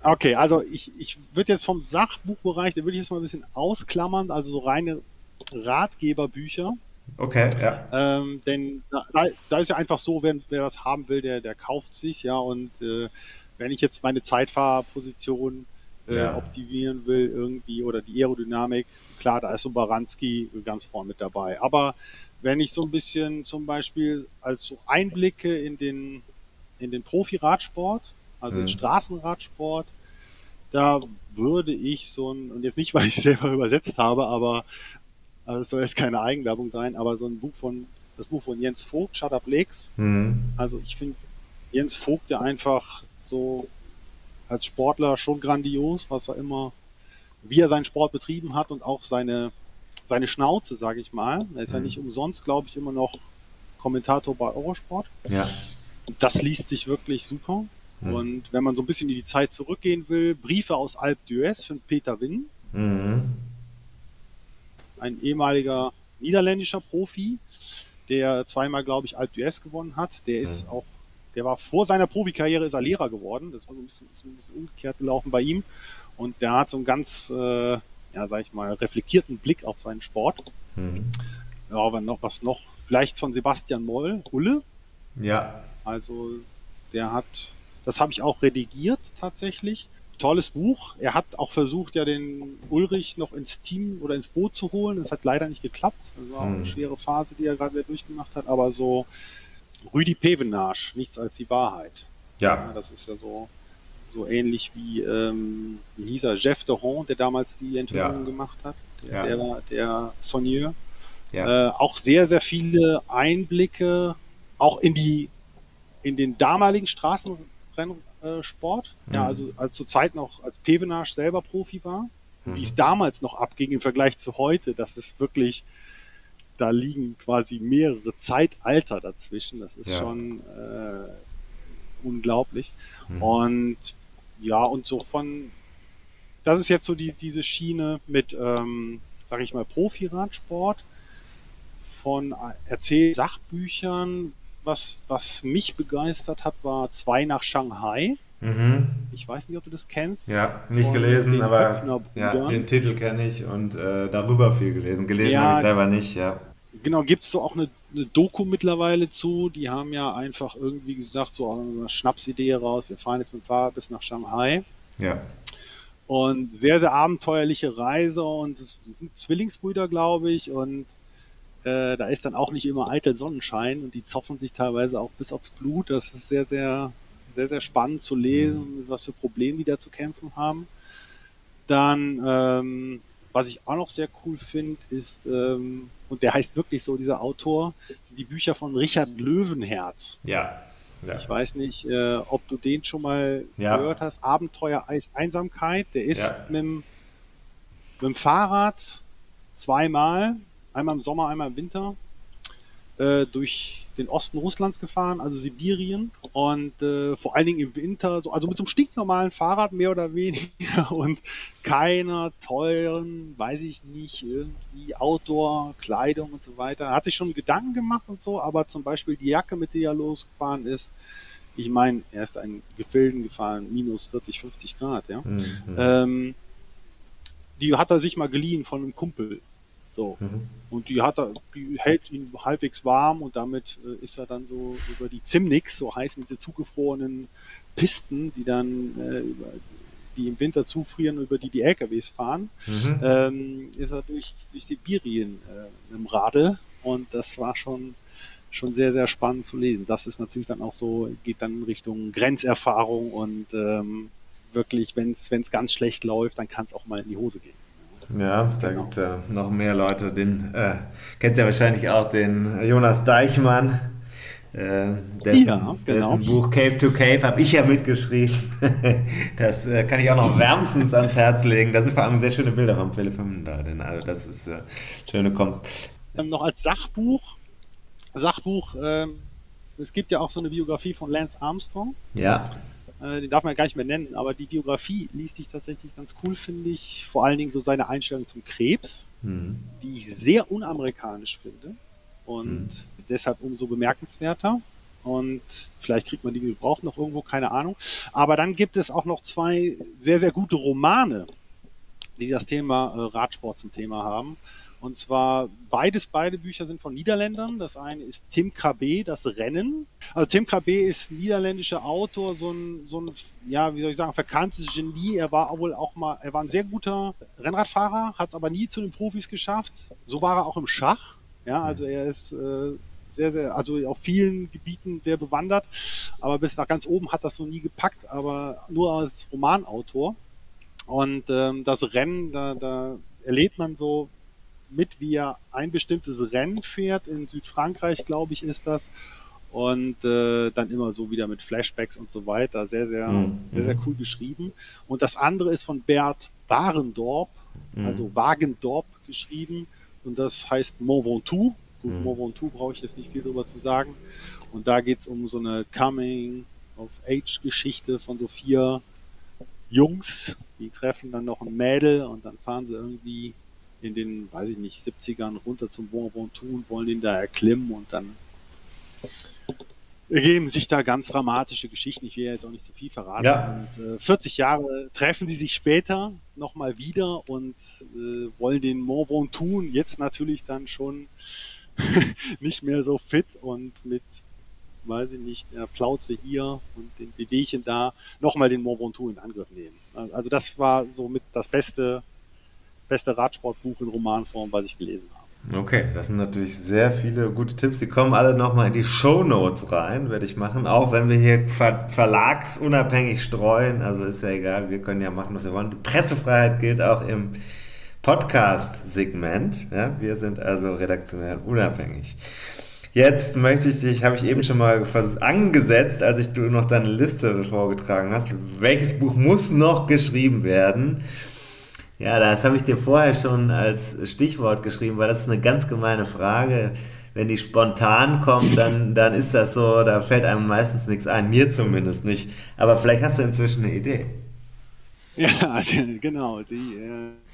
Okay, also ich, ich würde jetzt vom Sachbuchbereich, da würde ich jetzt mal ein bisschen ausklammern, also so reine Ratgeberbücher. Okay, ja. Ähm, denn da, da, ist ja einfach so, wenn wer das haben will, der, der kauft sich, ja. Und äh, wenn ich jetzt meine Zeitfahrposition äh, ja. optimieren will irgendwie oder die Aerodynamik, klar, da ist so Baranski ganz vorne mit dabei. Aber wenn ich so ein bisschen zum Beispiel als so Einblicke in den, in den Profi-Radsport, also mhm. den Straßenradsport, da würde ich so ein, und jetzt nicht, [laughs] weil ich es selber übersetzt habe, aber also es soll jetzt keine Eigenwerbung sein, aber so ein Buch von, das Buch von Jens Vogt, Shut Up Lakes. Mhm. Also ich finde Jens Vogt ja einfach so als Sportler schon grandios, was er immer, wie er seinen Sport betrieben hat und auch seine, seine Schnauze, sage ich mal. Er ist mhm. ja nicht umsonst, glaube ich, immer noch Kommentator bei Eurosport. Ja. Das liest sich wirklich super. Mhm. Und wenn man so ein bisschen in die Zeit zurückgehen will, Briefe aus Alp d'Huez von Peter Winn. Mhm. Ein ehemaliger niederländischer Profi, der zweimal, glaube ich, Alp d'Huez gewonnen hat. Der ist mhm. auch, der war vor seiner Profikarriere ist er Lehrer geworden. Das war so ein bisschen, so ein bisschen umgekehrt gelaufen bei ihm. Und der hat so ein ganz äh, ja, sag ich mal, reflektierten Blick auf seinen Sport. Mhm. Ja, aber noch was noch, vielleicht von Sebastian Moll, Hulle. Ja. Also der hat, das habe ich auch redigiert tatsächlich. Tolles Buch. Er hat auch versucht, ja den Ulrich noch ins Team oder ins Boot zu holen. Das hat leider nicht geklappt. Das war auch eine mhm. schwere Phase, die er gerade durchgemacht hat. Aber so Rüdi Pevenage, nichts als die Wahrheit. Ja. ja das ist ja so so ähnlich wie, ähm, wie hieß er, Jeff de Ron, der damals die Enthüllungen ja. gemacht hat. Der, ja. der, der Sonier. Ja. Äh, auch sehr, sehr viele Einblicke, auch in die, in den damaligen Straßenrennsport. Mhm. Ja, also als zur Zeit noch, als Pevenage selber Profi war, mhm. wie es damals noch abging im Vergleich zu heute, das ist wirklich, da liegen quasi mehrere Zeitalter dazwischen. Das ist schon äh, unglaublich. Mhm. Und ja, und so von, das ist jetzt so die, diese Schiene mit, ähm, sage ich mal, Profi-Radsport von Erzähl-Sachbüchern. Was, was mich begeistert hat, war zwei nach Shanghai. Mhm. Ich weiß nicht, ob du das kennst. Ja, nicht gelesen, aber ja, den Titel kenne ich und äh, darüber viel gelesen. Gelesen ja, habe ich selber nicht, ja. Genau, gibt es so auch eine, eine, Doku mittlerweile zu. Die haben ja einfach irgendwie gesagt, so eine Schnapsidee raus, wir fahren jetzt mit dem Fahrrad bis nach Shanghai. Ja. Und sehr, sehr abenteuerliche Reise und es sind Zwillingsbrüder, glaube ich, und äh, da ist dann auch nicht immer eitel Sonnenschein und die zoffen sich teilweise auch bis aufs Blut. Das ist sehr, sehr, sehr, sehr spannend zu lesen, mhm. was für Probleme die da zu kämpfen haben. Dann, ähm, was ich auch noch sehr cool finde, ist, ähm, und der heißt wirklich so, dieser Autor, die Bücher von Richard Löwenherz. Ja. ja. Ich weiß nicht, äh, ob du den schon mal ja. gehört hast. Abenteuer Eis Einsamkeit. Der ist ja. mit, dem, mit dem Fahrrad zweimal einmal im Sommer, einmal im Winter äh, durch den Osten Russlands gefahren, also Sibirien und äh, vor allen Dingen im Winter, so, also mit so einem stinknormalen Fahrrad mehr oder weniger [laughs] und keiner teuren, weiß ich nicht, irgendwie Outdoor-Kleidung und so weiter. Er hat sich schon Gedanken gemacht und so, aber zum Beispiel die Jacke, mit der er losgefahren ist, ich meine, er ist ein Gefilden gefahren, minus 40, 50 Grad, ja. Mhm. Ähm, die hat er sich mal geliehen von einem Kumpel. So. Mhm. Und die hat er, die hält ihn halbwegs warm und damit äh, ist er dann so über die Zimnix, so heißen diese zugefrorenen Pisten, die dann äh, die im Winter zufrieren, über die die LKWs fahren, mhm. ähm, ist er durch, durch Sibirien äh, im Radl und das war schon schon sehr, sehr spannend zu lesen. Das ist natürlich dann auch so, geht dann in Richtung Grenzerfahrung und ähm, wirklich, wenn es ganz schlecht läuft, dann kann es auch mal in die Hose gehen. Ja, da genau. gibt es ja noch mehr Leute. Den äh, kennt ja wahrscheinlich auch den Jonas Deichmann. Äh, dessen, ja, genau. dessen Buch Cape to Cave habe ich ja mitgeschrieben. [laughs] das äh, kann ich auch noch wärmstens ans Herz legen. Da sind vor allem sehr schöne Bilder vom Philipp da. Denn, also das ist äh, schöne kommt. Ähm, noch als Sachbuch. Sachbuch, ähm, es gibt ja auch so eine Biografie von Lance Armstrong. Ja. Äh, den darf man ja gar nicht mehr nennen, aber die Biografie liest sich tatsächlich ganz cool, finde ich. Vor allen Dingen so seine Einstellung zum Krebs, mhm. die ich sehr unamerikanisch finde und mhm. deshalb umso bemerkenswerter. Und vielleicht kriegt man die gebraucht noch irgendwo, keine Ahnung. Aber dann gibt es auch noch zwei sehr, sehr gute Romane, die das Thema äh, Radsport zum Thema haben. Und zwar beides, beide Bücher sind von Niederländern. Das eine ist Tim KB, das Rennen. Also Tim KB ist niederländischer Autor, so ein, so ein, ja, wie soll ich sagen, verkanntes Genie. Er war wohl auch mal, er war ein sehr guter Rennradfahrer, hat es aber nie zu den Profis geschafft. So war er auch im Schach. Ja, also er ist äh, sehr, sehr, also auf vielen Gebieten sehr bewandert, aber bis nach ganz oben hat das so nie gepackt, aber nur als Romanautor. Und ähm, das Rennen, da, da erlebt man so mit, wie er ein bestimmtes Rennen fährt. In Südfrankreich, glaube ich, ist das. Und äh, dann immer so wieder mit Flashbacks und so weiter. Sehr, sehr, mhm. sehr, sehr cool geschrieben. Und das andere ist von Bert Warendorp, mhm. also Wagendorp geschrieben. Und das heißt Mont Ventoux. Gut, mhm. Mont Ventoux brauche ich jetzt nicht viel drüber zu sagen. Und da geht's um so eine Coming-of-Age-Geschichte von so vier Jungs, die treffen dann noch ein Mädel und dann fahren sie irgendwie in den, weiß ich nicht, 70ern runter zum Bon Ventoux und wollen ihn da erklimmen und dann ergeben sich da ganz dramatische Geschichten. Ich will jetzt auch nicht zu viel verraten. Ja. Und, äh, 40 Jahre treffen sie sich später nochmal wieder und äh, wollen den Mont Ventoux jetzt natürlich dann schon [laughs] nicht mehr so fit und mit, weiß ich nicht, der Plauze hier und den Wehwehchen da nochmal den Mont Ventoux in Angriff nehmen. Also das war somit das beste beste Radsportbuch in Romanform, was ich gelesen habe. Okay, das sind natürlich sehr viele gute Tipps. Die kommen alle nochmal in die Show Notes rein, werde ich machen. Auch wenn wir hier ver verlagsunabhängig streuen. Also ist ja egal, wir können ja machen, was wir wollen. Die Pressefreiheit gilt auch im Podcast-Segment. Ja, wir sind also redaktionell unabhängig. Jetzt möchte ich dich, habe ich eben schon mal angesetzt, als ich du noch deine Liste vorgetragen hast. Welches Buch muss noch geschrieben werden? Ja, das habe ich dir vorher schon als Stichwort geschrieben, weil das ist eine ganz gemeine Frage. Wenn die spontan kommt, dann, dann ist das so, da fällt einem meistens nichts ein, mir zumindest nicht. Aber vielleicht hast du inzwischen eine Idee. Ja, genau, die,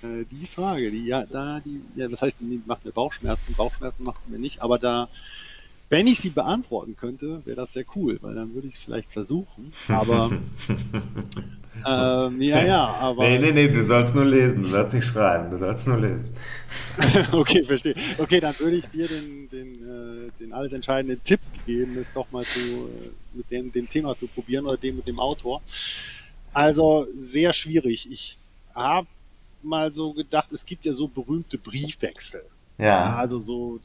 äh, die Frage, die, ja, da, die, ja, das heißt, die macht mir Bauchschmerzen, Bauchschmerzen macht mir nicht, aber da, wenn ich sie beantworten könnte, wäre das sehr cool, weil dann würde ich es vielleicht versuchen. Aber [laughs] ähm, [laughs] ja, ja, aber. Nee, nee, nee, du sollst nur lesen, du sollst nicht schreiben, du sollst nur lesen. [laughs] okay, verstehe. Okay, dann würde ich dir den, den, äh, den alles entscheidenden Tipp geben, es doch mal zu, äh, mit dem, dem Thema zu probieren oder dem mit dem Autor. Also sehr schwierig. Ich habe mal so gedacht, es gibt ja so berühmte Briefwechsel. Ja. Also so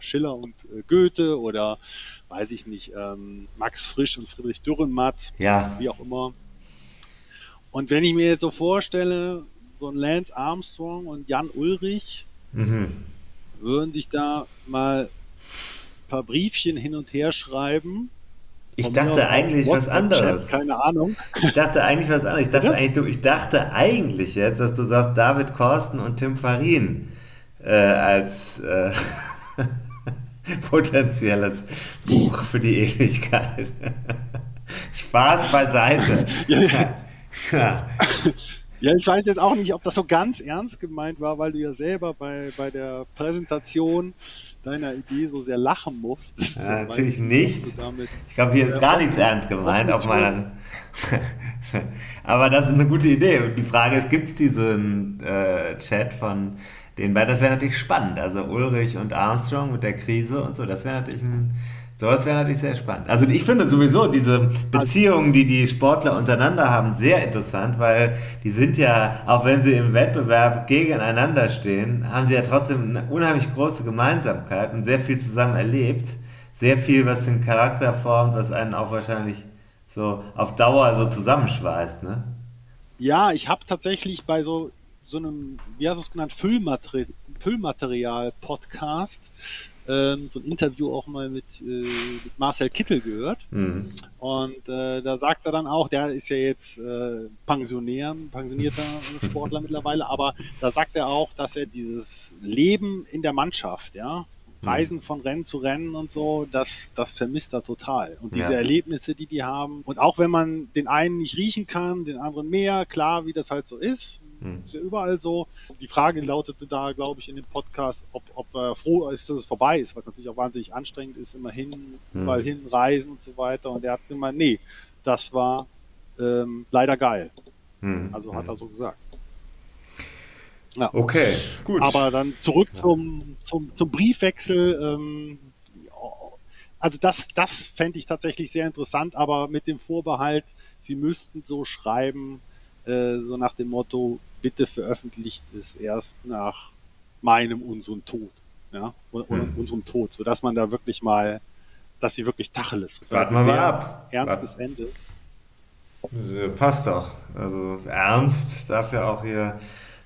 Schiller und äh, Goethe oder weiß ich nicht, ähm, Max Frisch und Friedrich Dürrenmatt, ja. wie auch immer. Und wenn ich mir jetzt so vorstelle, so ein Lance Armstrong und Jan Ulrich mhm. würden sich da mal ein paar Briefchen hin und her schreiben. Ich dachte eigentlich was anderes. Keine Ahnung. Ich dachte eigentlich was anderes. Ich dachte, eigentlich, du, ich dachte eigentlich jetzt, dass du sagst David Korsten und Tim Farin äh, als äh, [laughs] potenzielles Buch für die Ewigkeit. [laughs] Spaß beiseite. ja, ja. [laughs] ja, ich weiß jetzt auch nicht, ob das so ganz ernst gemeint war, weil du ja selber bei, bei der Präsentation deiner Idee so sehr lachen musst. Ja, [laughs] natürlich nicht. Ich glaube, hier ist gar nichts ernst gemeint auf meiner. [laughs] Aber das ist eine gute Idee. Und die Frage ist, gibt es diesen äh, Chat von den beiden, das wäre natürlich spannend. Also Ulrich und Armstrong mit der Krise und so, das wäre natürlich ein, sowas wäre natürlich sehr spannend. Also ich finde sowieso diese Beziehungen, die die Sportler untereinander haben, sehr interessant, weil die sind ja, auch wenn sie im Wettbewerb gegeneinander stehen, haben sie ja trotzdem eine unheimlich große Gemeinsamkeit und sehr viel zusammen erlebt. Sehr viel, was den Charakter formt, was einen auch wahrscheinlich so auf Dauer so zusammenschweißt, ne? Ja, ich habe tatsächlich bei so so einem, wie hast du es genannt, Füllmateri Füllmaterial-Podcast, ähm, so ein Interview auch mal mit, äh, mit Marcel Kittel gehört. Mhm. Und äh, da sagt er dann auch, der ist ja jetzt äh, Pensionär, pensionierter [laughs] Sportler mittlerweile, aber da sagt er auch, dass er dieses Leben in der Mannschaft, ja, mhm. Reisen von Rennen zu Rennen und so, das, das vermisst er total. Und diese ja. Erlebnisse, die die haben. Und auch wenn man den einen nicht riechen kann, den anderen mehr, klar, wie das halt so ist, hm. Ist ja überall so. Die Frage lautete da, glaube ich, in dem Podcast, ob, ob er froh ist, dass es vorbei ist, was natürlich auch wahnsinnig anstrengend ist, immer hin, hm. überall hin, reisen und so weiter. Und er hat gemeint, nee, das war ähm, leider geil. Hm. Also hat hm. er so gesagt. Ja. Okay, gut. Aber dann zurück zum, zum, zum Briefwechsel. Ähm, also das, das fände ich tatsächlich sehr interessant, aber mit dem Vorbehalt, sie müssten so schreiben, äh, so nach dem Motto, bitte veröffentlicht es erst nach meinem, unserem Tod. Ja, oder, hm. unserem Tod, sodass man da wirklich mal, dass sie wirklich Tacheles. Warten wir mal ab. Ernstes Wart. Ende. Passt doch. Also ernst dafür auch hier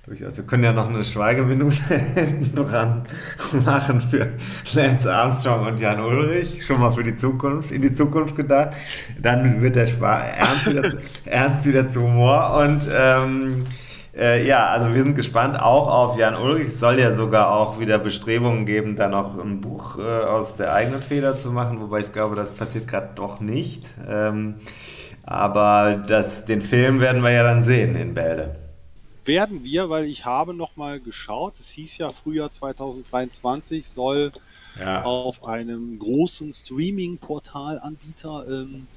durchaus. Wir können ja noch eine Schweigeminute hinten [laughs] dran machen für Lance Armstrong und Jan Ulrich. Schon mal für die Zukunft, in die Zukunft gedacht. Dann wird der Schwa Ernst wieder, [laughs] Ernst wieder zu Humor und ähm, äh, ja, also wir sind gespannt auch auf Jan Ulrich. Es soll ja sogar auch wieder Bestrebungen geben, da noch ein Buch äh, aus der eigenen Feder zu machen, wobei ich glaube, das passiert gerade doch nicht. Ähm, aber das, den Film werden wir ja dann sehen in Bälde. Werden wir, weil ich habe noch mal geschaut. Es hieß ja Frühjahr 2023 soll ja. auf einem großen Streaming-Portal-Anbieter ähm,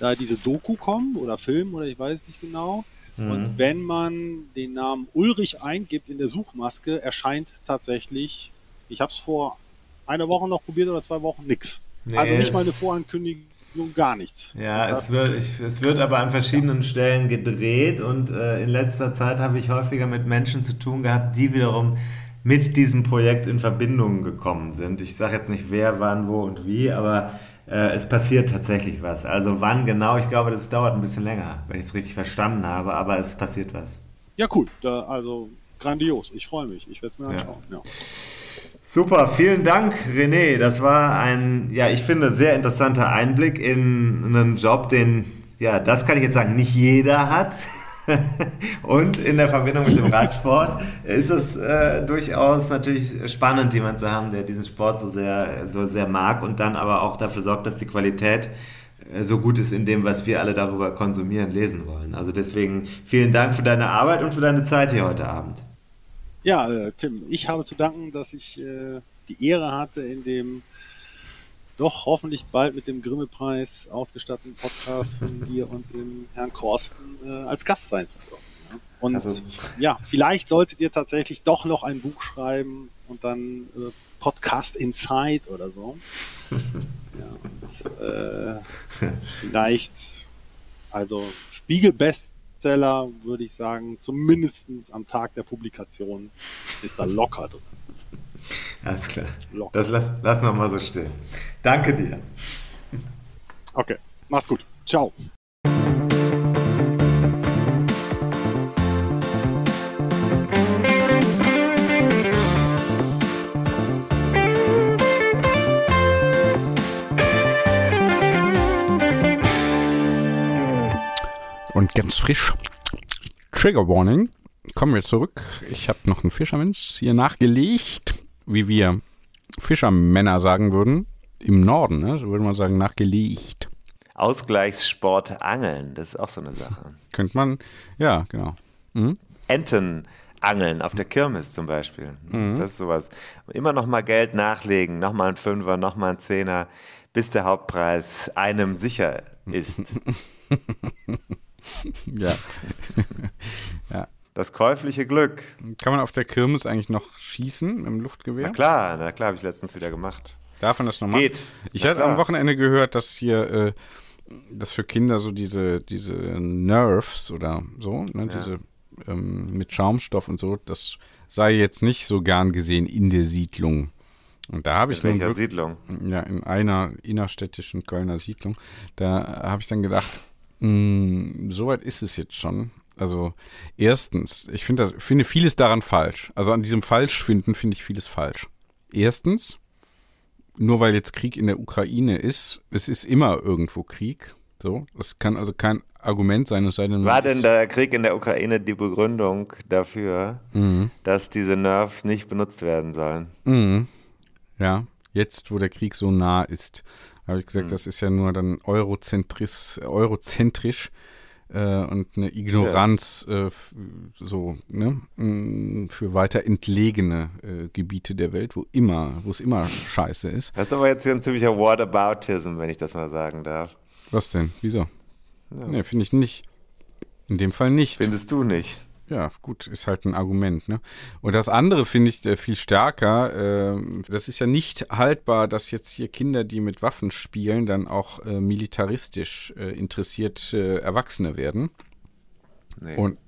da diese Doku kommen oder Film oder ich weiß nicht genau. Mhm. Und wenn man den Namen Ulrich eingibt in der Suchmaske, erscheint tatsächlich, ich habe es vor einer Woche noch probiert oder zwei Wochen, nix. Nee, also nicht mal eine Vorankündigung, gar nichts. Ja, es wird, ich, es wird aber an verschiedenen Stellen gedreht und äh, in letzter Zeit habe ich häufiger mit Menschen zu tun gehabt, die wiederum mit diesem Projekt in Verbindung gekommen sind. Ich sage jetzt nicht wer, wann, wo und wie, aber äh, es passiert tatsächlich was. Also wann genau, ich glaube, das dauert ein bisschen länger, wenn ich es richtig verstanden habe, aber es passiert was. Ja, cool. Da, also grandios. Ich freue mich. Ich werde es mir anschauen. Ja. Super, vielen Dank, René. Das war ein, ja, ich finde, sehr interessanter Einblick in einen Job, den, ja, das kann ich jetzt sagen, nicht jeder hat. [laughs] Und in der Verbindung mit dem [laughs] Radsport ist es äh, durchaus natürlich spannend, jemanden zu haben, der diesen Sport so sehr, so sehr mag und dann aber auch dafür sorgt, dass die Qualität äh, so gut ist in dem, was wir alle darüber konsumieren, lesen wollen. Also deswegen vielen Dank für deine Arbeit und für deine Zeit hier heute Abend. Ja, äh, Tim, ich habe zu danken, dass ich äh, die Ehre hatte, in dem doch hoffentlich bald mit dem Grimme-Preis ausgestatteten Podcast von dir und dem Herrn Korsten äh, als Gast sein zu können. Ja? Und also, ja, vielleicht solltet ihr tatsächlich doch noch ein Buch schreiben und dann äh, Podcast Inside oder so. [laughs] ja, und, äh, vielleicht, also Spiegel Bestseller würde ich sagen, zumindest am Tag der Publikation ist da locker drin. Alles klar. Locker. Das lassen lass wir mal so stehen. Danke dir. Okay, mach's gut. Ciao. Ganz frisch. Trigger Warning. Kommen wir zurück. Ich habe noch einen Fischermans hier nachgelegt wie wir Fischermänner sagen würden, im Norden, ne? so würde man sagen, nachgelegt. Ausgleichssport Angeln, das ist auch so eine Sache. [laughs] Könnte man, ja, genau. Mhm. Enten angeln auf der Kirmes zum Beispiel. Mhm. Das ist sowas. Immer noch mal Geld nachlegen, noch mal ein Fünfer, noch mal ein Zehner, bis der Hauptpreis einem sicher ist. [laughs] [laughs] ja. [laughs] ja. Das käufliche Glück. Kann man auf der Kirmes eigentlich noch schießen im Luftgewehr? Na klar, na klar, habe ich letztens wieder gemacht. Darf man das noch machen? Geht. Ich hatte am Wochenende gehört, dass hier, äh, dass für Kinder so diese, diese Nerves oder so, ne, ja. diese ähm, mit Schaumstoff und so, das sei jetzt nicht so gern gesehen in der Siedlung. Und da habe ich in welcher Siedlung? Ja, in einer innerstädtischen Kölner Siedlung. Da habe ich dann gedacht, mh, hm, so weit ist es jetzt schon. Also erstens, ich finde finde vieles daran falsch. Also an diesem Falschfinden finde ich vieles falsch. Erstens, nur weil jetzt Krieg in der Ukraine ist, es ist immer irgendwo Krieg. So, das kann also kein Argument sein, es sei denn. War denn der Krieg in der Ukraine die Begründung dafür, mhm. dass diese Nerves nicht benutzt werden sollen? Mhm. Ja, jetzt, wo der Krieg so nah ist, habe ich gesagt, mhm. das ist ja nur dann eurozentrisch, eurozentrisch äh, und eine Ignoranz ja. äh, so ne mm, für weiter entlegene äh, Gebiete der Welt, wo immer, wo es immer Scheiße ist. Das ist aber jetzt hier ein ziemlicher Whataboutism, wenn ich das mal sagen darf. Was denn? Wieso? Ja. Nee, finde ich nicht. In dem Fall nicht. Findest du nicht? Ja, gut, ist halt ein Argument. Ne? Und das andere finde ich äh, viel stärker. Äh, das ist ja nicht haltbar, dass jetzt hier Kinder, die mit Waffen spielen, dann auch äh, militaristisch äh, interessiert äh, Erwachsene werden. Nee. Und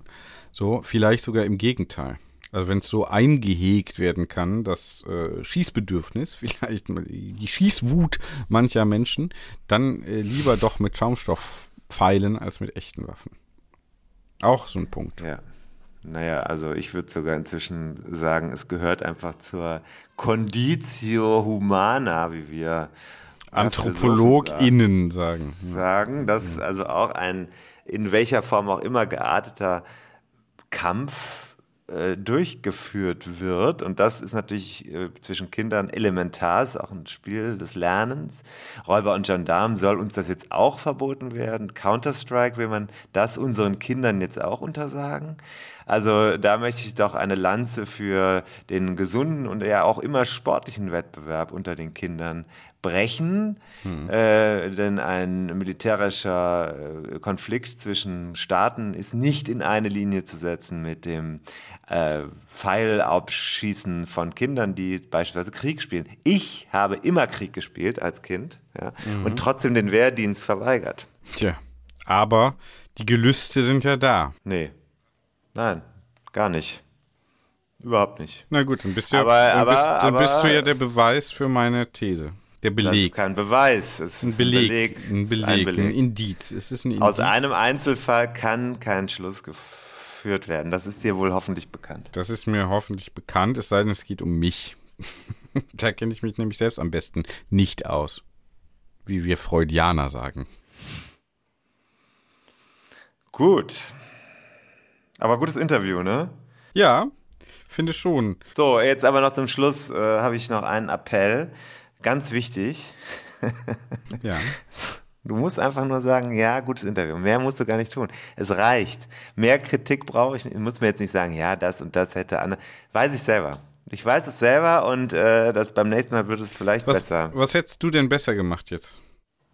so, vielleicht sogar im Gegenteil. Also wenn es so eingehegt werden kann, das äh, Schießbedürfnis, [laughs] vielleicht die Schießwut mancher Menschen, dann lieber doch mit Schaumstoffpfeilen als mit echten Waffen. Auch so ein Punkt. Ja. Naja, also ich würde sogar inzwischen sagen, es gehört einfach zur Conditio Humana, wie wir AnthropologInnen sagen. Sagen, dass also auch ein in welcher Form auch immer gearteter Kampf äh, durchgeführt wird. Und das ist natürlich äh, zwischen Kindern elementar, ist auch ein Spiel des Lernens. Räuber und Gendarm soll uns das jetzt auch verboten werden. Counter-Strike will man das unseren Kindern jetzt auch untersagen. Also da möchte ich doch eine Lanze für den gesunden und ja auch immer sportlichen Wettbewerb unter den Kindern brechen, hm. äh, denn ein militärischer äh, Konflikt zwischen Staaten ist nicht in eine Linie zu setzen mit dem äh, Pfeilabschießen von Kindern, die beispielsweise Krieg spielen. Ich habe immer Krieg gespielt als Kind ja, mhm. und trotzdem den Wehrdienst verweigert. Tja, aber die Gelüste sind ja da. Nee, nein, gar nicht. Überhaupt nicht. Na gut, dann bist du, aber, dann aber, bist, dann aber, bist du ja der Beweis für meine These. Der Beleg. Das ist kein Beweis. Es ist ein Beleg. Ein Beleg, ein, Beleg. ein Indiz. Es ist ein Indiz. Aus einem Einzelfall kann kein Schluss geführt werden. Das ist dir wohl hoffentlich bekannt. Das ist mir hoffentlich bekannt, es sei denn, es geht um mich. [laughs] da kenne ich mich nämlich selbst am besten nicht aus. Wie wir Freudianer sagen. Gut. Aber gutes Interview, ne? Ja, finde schon. So, jetzt aber noch zum Schluss äh, habe ich noch einen Appell. Ganz wichtig. [laughs] Ja. Du musst einfach nur sagen, ja, gutes Interview. Mehr musst du gar nicht tun. Es reicht. Mehr Kritik brauche ich. Ich muss mir jetzt nicht sagen, ja, das und das hätte Anne. Weiß ich selber. Ich weiß es selber und äh, das beim nächsten Mal wird es vielleicht Was, besser. was hättest du denn besser gemacht jetzt?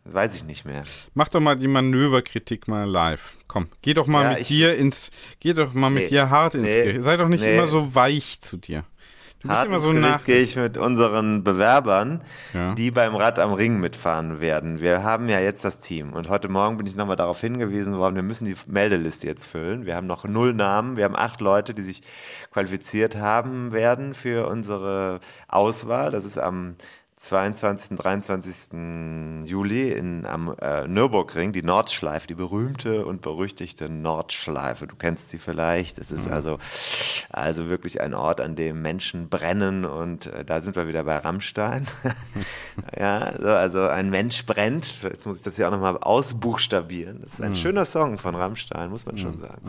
Weiß ich nicht mehr. Mach doch mal die Manöverkritik mal live. Komm, geh doch mal Ja, mit ich- dir ins, geh doch mal mit Nee. dir hart ins Nee. Gericht. Sei doch nicht Nee. immer so weich zu dir. Du bist immer so nach. gehe ich mit unseren Bewerbern, Ja. die beim Rad am Ring mitfahren werden. Wir haben ja jetzt das Team und heute Morgen bin ich nochmal darauf hingewiesen worden, wir müssen die Meldeliste jetzt füllen. Wir haben noch null Namen, wir haben acht Leute, die sich qualifiziert haben werden für unsere Auswahl. Das ist am 22. 23. Juli in, am äh, Nürburgring, die Nordschleife, die berühmte und berüchtigte Nordschleife. Du kennst sie vielleicht. Es ist also, also wirklich ein Ort, an dem Menschen brennen und äh, da sind wir wieder bei Rammstein. [laughs] ja, so, also ein Mensch brennt. Jetzt muss ich das ja auch nochmal ausbuchstabieren. Das ist ein schöner Song von Rammstein, muss man schon sagen.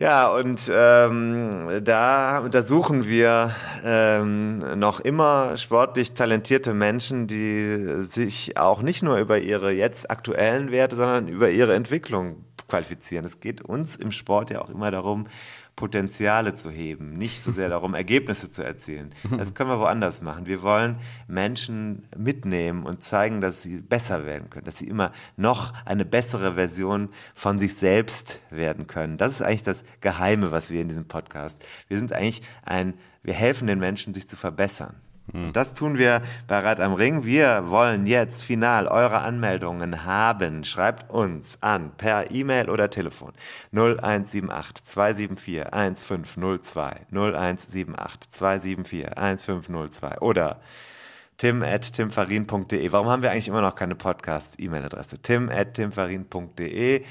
Ja, und ähm, da untersuchen wir ähm, noch immer sportlich talentierte Menschen, die sich auch nicht nur über ihre jetzt aktuellen Werte, sondern über ihre Entwicklung qualifizieren. Es geht uns im Sport ja auch immer darum, Potenziale zu heben, nicht so sehr darum, [laughs] Ergebnisse zu erzielen. Das können wir woanders machen. Wir wollen Menschen mitnehmen und zeigen, dass sie besser werden können, dass sie immer noch eine bessere Version von sich selbst werden können. Das ist eigentlich das Geheime, was wir in diesem Podcast. Wir sind eigentlich ein, wir helfen den Menschen, sich zu verbessern. Und das tun wir bei Rad am Ring. Wir wollen jetzt final eure Anmeldungen haben. Schreibt uns an per E-Mail oder Telefon 0178 274 1502 0178 274 1502 oder tim at timfarin.de. Warum haben wir eigentlich immer noch keine Podcast-E-Mail-Adresse? tim at timfarin.de.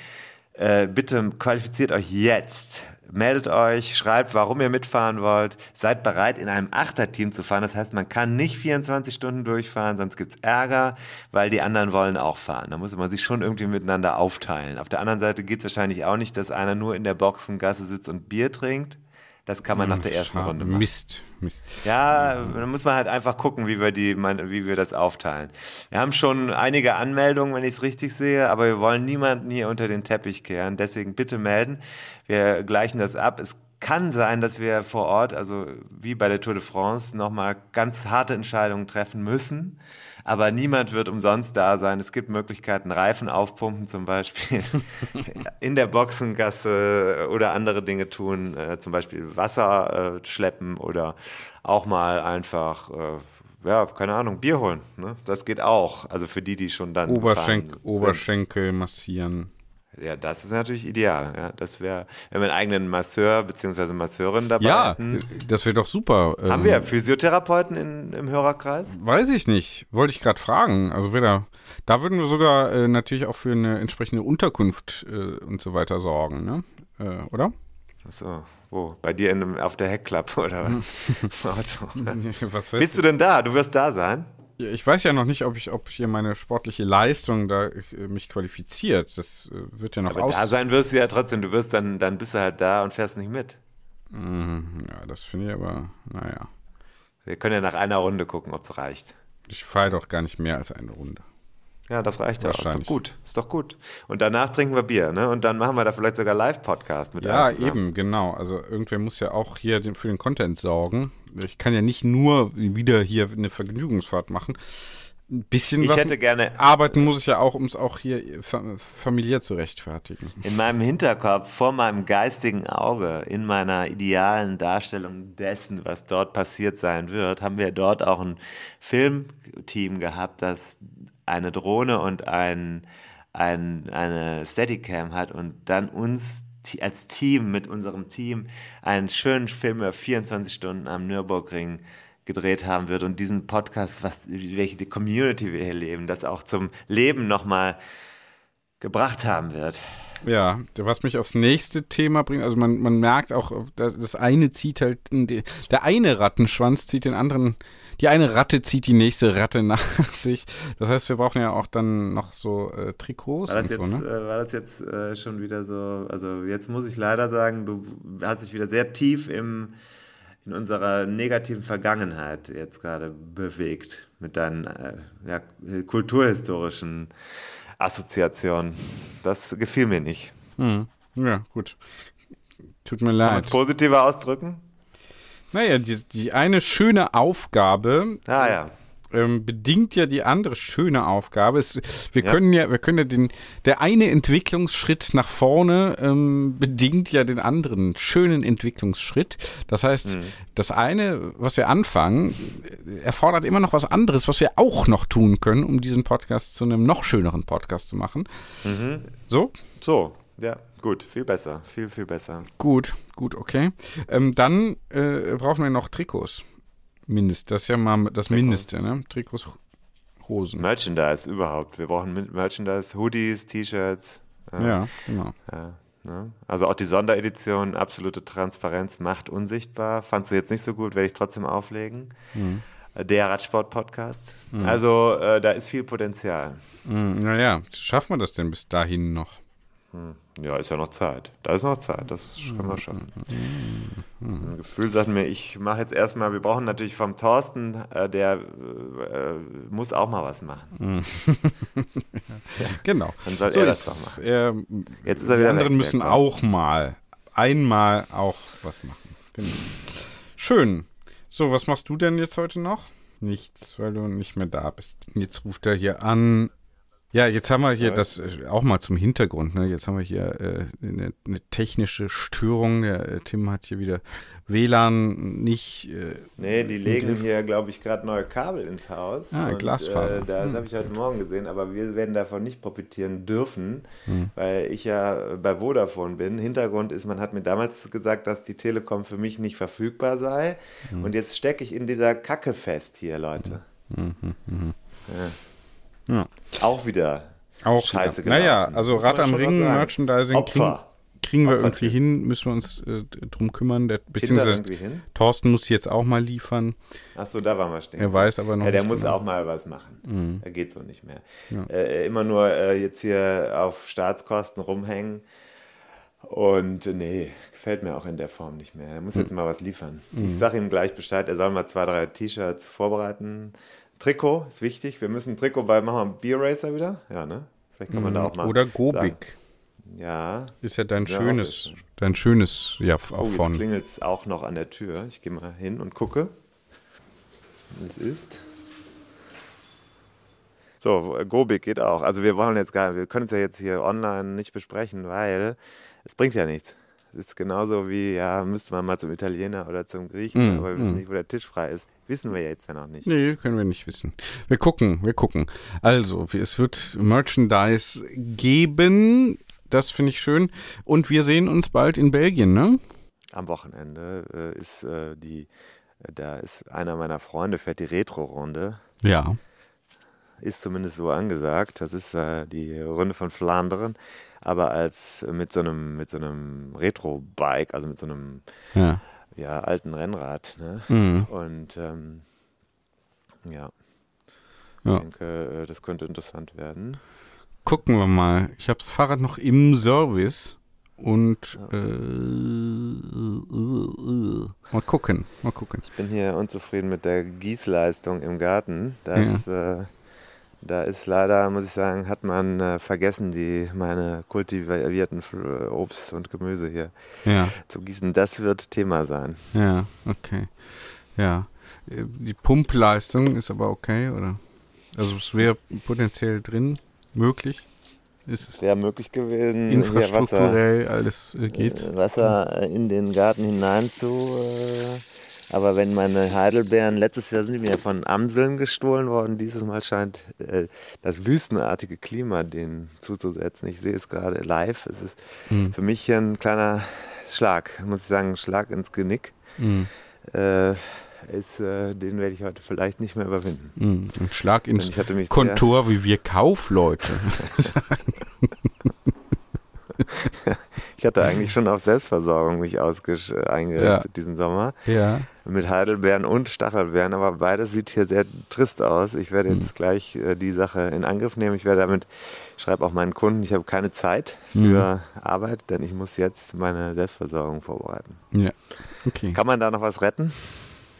Äh, bitte qualifiziert euch jetzt. Meldet euch, schreibt, warum ihr mitfahren wollt. Seid bereit, in einem Achterteam zu fahren. Das heißt, man kann nicht 24 Stunden durchfahren, sonst gibt's Ärger, weil die anderen wollen auch fahren. Da muss man sich schon irgendwie miteinander aufteilen. Auf der anderen Seite geht's wahrscheinlich auch nicht, dass einer nur in der Boxengasse sitzt und Bier trinkt. Das kann man nach der ersten Schade. Runde machen. Mist, Mist. Ja, da muss man halt einfach gucken, wie wir die, wie wir das aufteilen. Wir haben schon einige Anmeldungen, wenn ich es richtig sehe, aber wir wollen niemanden hier unter den Teppich kehren. Deswegen bitte melden. Wir gleichen das ab. Es kann sein, dass wir vor Ort, also wie bei der Tour de France, nochmal ganz harte Entscheidungen treffen müssen. Aber niemand wird umsonst da sein. Es gibt Möglichkeiten, Reifen aufpumpen zum Beispiel, [laughs] in der Boxengasse oder andere Dinge tun, äh, zum Beispiel Wasser äh, schleppen oder auch mal einfach, äh, ja, keine Ahnung, Bier holen. Ne? Das geht auch. Also für die, die schon dann Oberschenk. Oberschenkel massieren. Ja, das ist natürlich ideal. Ja, das wäre, wenn wir einen eigenen Masseur bzw. Masseurin dabei Ja, hätten. das wäre doch super. Haben Ähm, wir Physiotherapeuten in, im Hörerkreis? Weiß ich nicht. Wollte ich gerade fragen. Also wieder, da würden wir sogar äh, natürlich auch für eine entsprechende Unterkunft äh, und so weiter sorgen, ne? Äh, oder? So, wo? Bei dir in, auf der Heckklappe oder was? [laughs] [laughs] Auto. [laughs] Was Bist du denn da? Du wirst da sein? Ich weiß ja noch nicht, ob ich, ob hier meine sportliche Leistung da äh, mich qualifiziert. Das äh, wird ja noch Aber aus. da sein wirst du ja trotzdem. Du wirst dann, dann bist du halt da und fährst nicht mit. Mhm, ja, das finde ich aber, naja. Wir können ja nach einer Runde gucken, ob es reicht. Ich fahre doch gar nicht mehr als eine Runde. Ja, das reicht ja auch. Ist doch gut. Ist doch gut. Und danach trinken wir Bier, ne? Und dann machen wir da vielleicht sogar Live-Podcast mit Ja, eben, genau. Also irgendwer muss ja auch hier den, für den Content sorgen. Ich kann ja nicht nur wieder hier eine Vergnügungsfahrt machen. Ein bisschen Ich was hätte gerne arbeiten muss ich ja auch, um es auch hier fa familiär zu rechtfertigen. in meinem Hinterkopf, vor meinem geistigen Auge, in meiner idealen Darstellung dessen, was dort passiert sein wird, haben wir dort auch ein Filmteam gehabt, das eine Drohne und ein, ein, eine Steadicam hat und dann uns als Team mit unserem Team einen schönen Film über 24 Stunden am Nürburgring gedreht haben wird und diesen Podcast, was, welche die Community wir hier leben, das auch zum Leben nochmal gebracht haben wird. Ja, was mich aufs nächste Thema bringt, also man, man merkt auch, das eine zieht halt, der eine Rattenschwanz zieht den anderen, die eine Ratte zieht die nächste Ratte nach [laughs] sich. Das heißt, wir brauchen ja auch dann noch so äh, Trikots war das und jetzt, so, ne? äh, war das jetzt äh, schon wieder so, also jetzt muss ich leider sagen, du hast dich wieder sehr tief im, in unserer negativen Vergangenheit jetzt gerade bewegt mit deinen äh, ja, kulturhistorischen Assoziationen. Das gefiel mir nicht. Hm. Ja, gut. Tut mir Kann man leid. es positiver ausdrücken? Naja, die, die eine schöne Aufgabe Ah ja. ähm, bedingt ja die andere schöne Aufgabe. Es, wir Ja. können ja, wir können ja den, der eine Entwicklungsschritt nach vorne ähm, bedingt ja den anderen schönen Entwicklungsschritt. Das heißt, Mhm. das eine, was wir anfangen, erfordert immer noch was anderes, was wir auch noch tun können, um diesen Podcast zu einem noch schöneren Podcast zu machen. Mhm. So, So, ja, gut, viel besser, viel, viel besser. gut, gut, okay. Ähm, dann äh, brauchen wir noch Trikots. Mindest, das ist ja mal das Mindeste, ne? Trikots, Hosen. Merchandise überhaupt. Wir brauchen Merchandise, Hoodies, T-Shirts. äh, Ja, genau. Ja, ne? Also auch die Sonderedition, absolute Transparenz, Macht unsichtbar. Fandst du jetzt nicht so gut, werde ich trotzdem auflegen. Mhm. Äh, Der Radsport-Podcast. Also äh, da ist viel Potenzial. Hm, naja, schaffen wir das denn bis dahin noch? Ja, ist ja noch Zeit. Da ist noch Zeit, das können wir schaffen. Ein Gefühl sagt mir, ich mache jetzt erstmal, wir brauchen natürlich vom Thorsten, äh, der äh, muss auch mal was machen. [laughs] Genau. Dann soll So er das doch machen. Er, Jetzt ist er die wieder anderen weg, müssen auch mal, einmal auch was machen. Genau. Schön. So, was machst du denn jetzt heute noch? Nichts, weil du nicht mehr da bist. Jetzt ruft er hier an. Ja, jetzt haben wir hier das äh, auch mal zum Hintergrund. Ne? Jetzt haben wir hier äh, eine, eine technische Störung. Der äh, Tim hat hier wieder WLAN nicht. Äh, Nee, die legen hier, glaube ich, gerade neue Kabel ins Haus. Ah, Glasfaser. Äh, das Hm. habe ich heute Morgen gesehen, aber wir werden davon nicht profitieren dürfen, Hm. weil ich ja bei Vodafone bin. Hintergrund ist, man hat mir damals gesagt, dass die Telekom für mich nicht verfügbar sei. Hm. Und jetzt stecke ich in dieser Kacke fest hier, Leute. Ja. Ja. Auch wieder Auch scheiße wieder. Naja, also Rad am Ring. Merchandising kriegen, Opfer. kriegen wir Opfertyp. irgendwie hin, müssen wir uns äh, drum kümmern. Der, beziehungsweise. Thorsten muss jetzt auch mal liefern. Achso, da waren wir stehen. Er weiß aber noch Ja, der muss genau. auch mal was machen. Mhm. Er geht so nicht mehr. Ja. Äh, immer nur äh, jetzt hier auf Staatskosten rumhängen. Und äh, nee, gefällt mir auch in der Form nicht mehr. Er muss Mhm. jetzt mal was liefern. Ich sage ihm gleich Bescheid, er soll mal zwei, drei T-Shirts vorbereiten. Trikot ist wichtig. Wir müssen Trikot bei, machen wir Beer Racer wieder? Ja, ne? Vielleicht kann man da auch mal. Mhm. Oder sagen. Gobik. Ja. Ist ja dein Ja, schönes, dein schönes, ja, auch Oh, jetzt von. klingelt es auch noch an der Tür. Ich gehe mal hin und gucke. Es ist. So, Gobik geht auch. Also wir wollen jetzt gar, wir können es ja jetzt hier online nicht besprechen, weil es bringt ja nichts. Es ist genauso wie, ja, müsste man mal zum Italiener oder zum Griechen, Mm, aber wir wissen mm. nicht, wo der Tisch frei ist. Wissen wir jetzt ja noch nicht. Nee, können wir nicht wissen. Wir gucken, wir gucken. Also, es wird Merchandise geben. Das finde ich schön. Und wir sehen uns bald in Belgien, ne? Am Wochenende äh, ist äh, die, äh, da ist einer meiner Freunde, fährt die Retro-Runde. Ja. ist zumindest so angesagt. Das ist äh, die Runde von Flandern, aber als mit so einem mit so einem Retro-Bike, also mit so einem Ja. ja, alten Rennrad. Ne? Mhm. Und ähm, ja, Ja. ich denke, äh, das könnte interessant werden. Gucken wir mal. Ich habe das Fahrrad noch im Service. Und äh, äh, äh, mal gucken, mal gucken. Ich bin hier unzufrieden mit der Gießleistung im Garten. Das, äh, da ist leider, muss ich sagen, hat man äh, vergessen, die meine kultivierten Obst und Gemüse hier Ja, zu gießen. Das wird Thema sein. ja, okay. Ja. Die Pumpleistung ist aber okay, oder? Also es wäre potenziell drin, möglich. Ist es Wäre möglich gewesen, hier Wasser, infrastrukturell alles äh, geht? Wasser in den Garten hinein zu. Äh, aber wenn meine Heidelbeeren, letztes Jahr sind die mir von Amseln gestohlen worden, dieses Mal scheint äh, das wüstenartige Klima denen zuzusetzen. Ich sehe es gerade live. Es ist Hm. für mich hier ein kleiner Schlag, muss ich sagen, ein Schlag ins Genick. Mhm. Äh, ist, äh, den werde ich heute vielleicht nicht mehr überwinden. Mhm. Ein Schlag ins Kontor, wie wir Kaufleute. [laughs] [laughs] [laughs] ich hatte eigentlich schon auf Selbstversorgung mich ausgesch äh, eingerichtet Ja. diesen Sommer. Ja. Mit Heidelbeeren und Stachelbeeren, aber beides sieht hier sehr trist aus. Ich werde jetzt gleich äh, die Sache in Angriff nehmen. Ich werde damit, schreibe auch meinen Kunden, ich habe keine Zeit für Arbeit, denn ich muss jetzt meine Selbstversorgung vorbereiten. Ja. Okay. Kann man da noch was retten?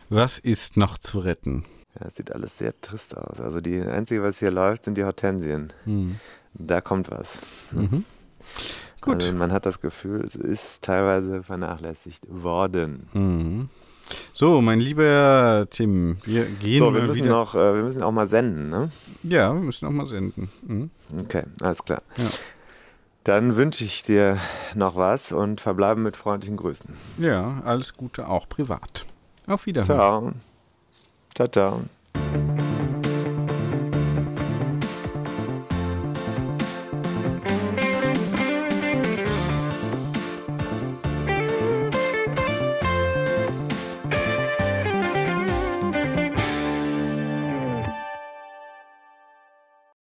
Was ist noch zu retten? Ja, es sieht alles sehr trist aus. Also die einzige, was hier läuft, sind die Hortensien. Da kommt was. Gut. Also man hat das Gefühl, es ist teilweise vernachlässigt worden. Mhm. So, mein lieber Tim, wir gehen So, wir müssen wieder. noch, äh, wir müssen auch mal senden, ne? Ja, wir müssen auch mal senden. Mhm. Okay, alles klar. Ja. Dann wünsche ich dir noch was und verbleiben mit freundlichen Grüßen. Ja, alles Gute auch privat. Auf Wiedersehen. Ciao. Ciao, ciao.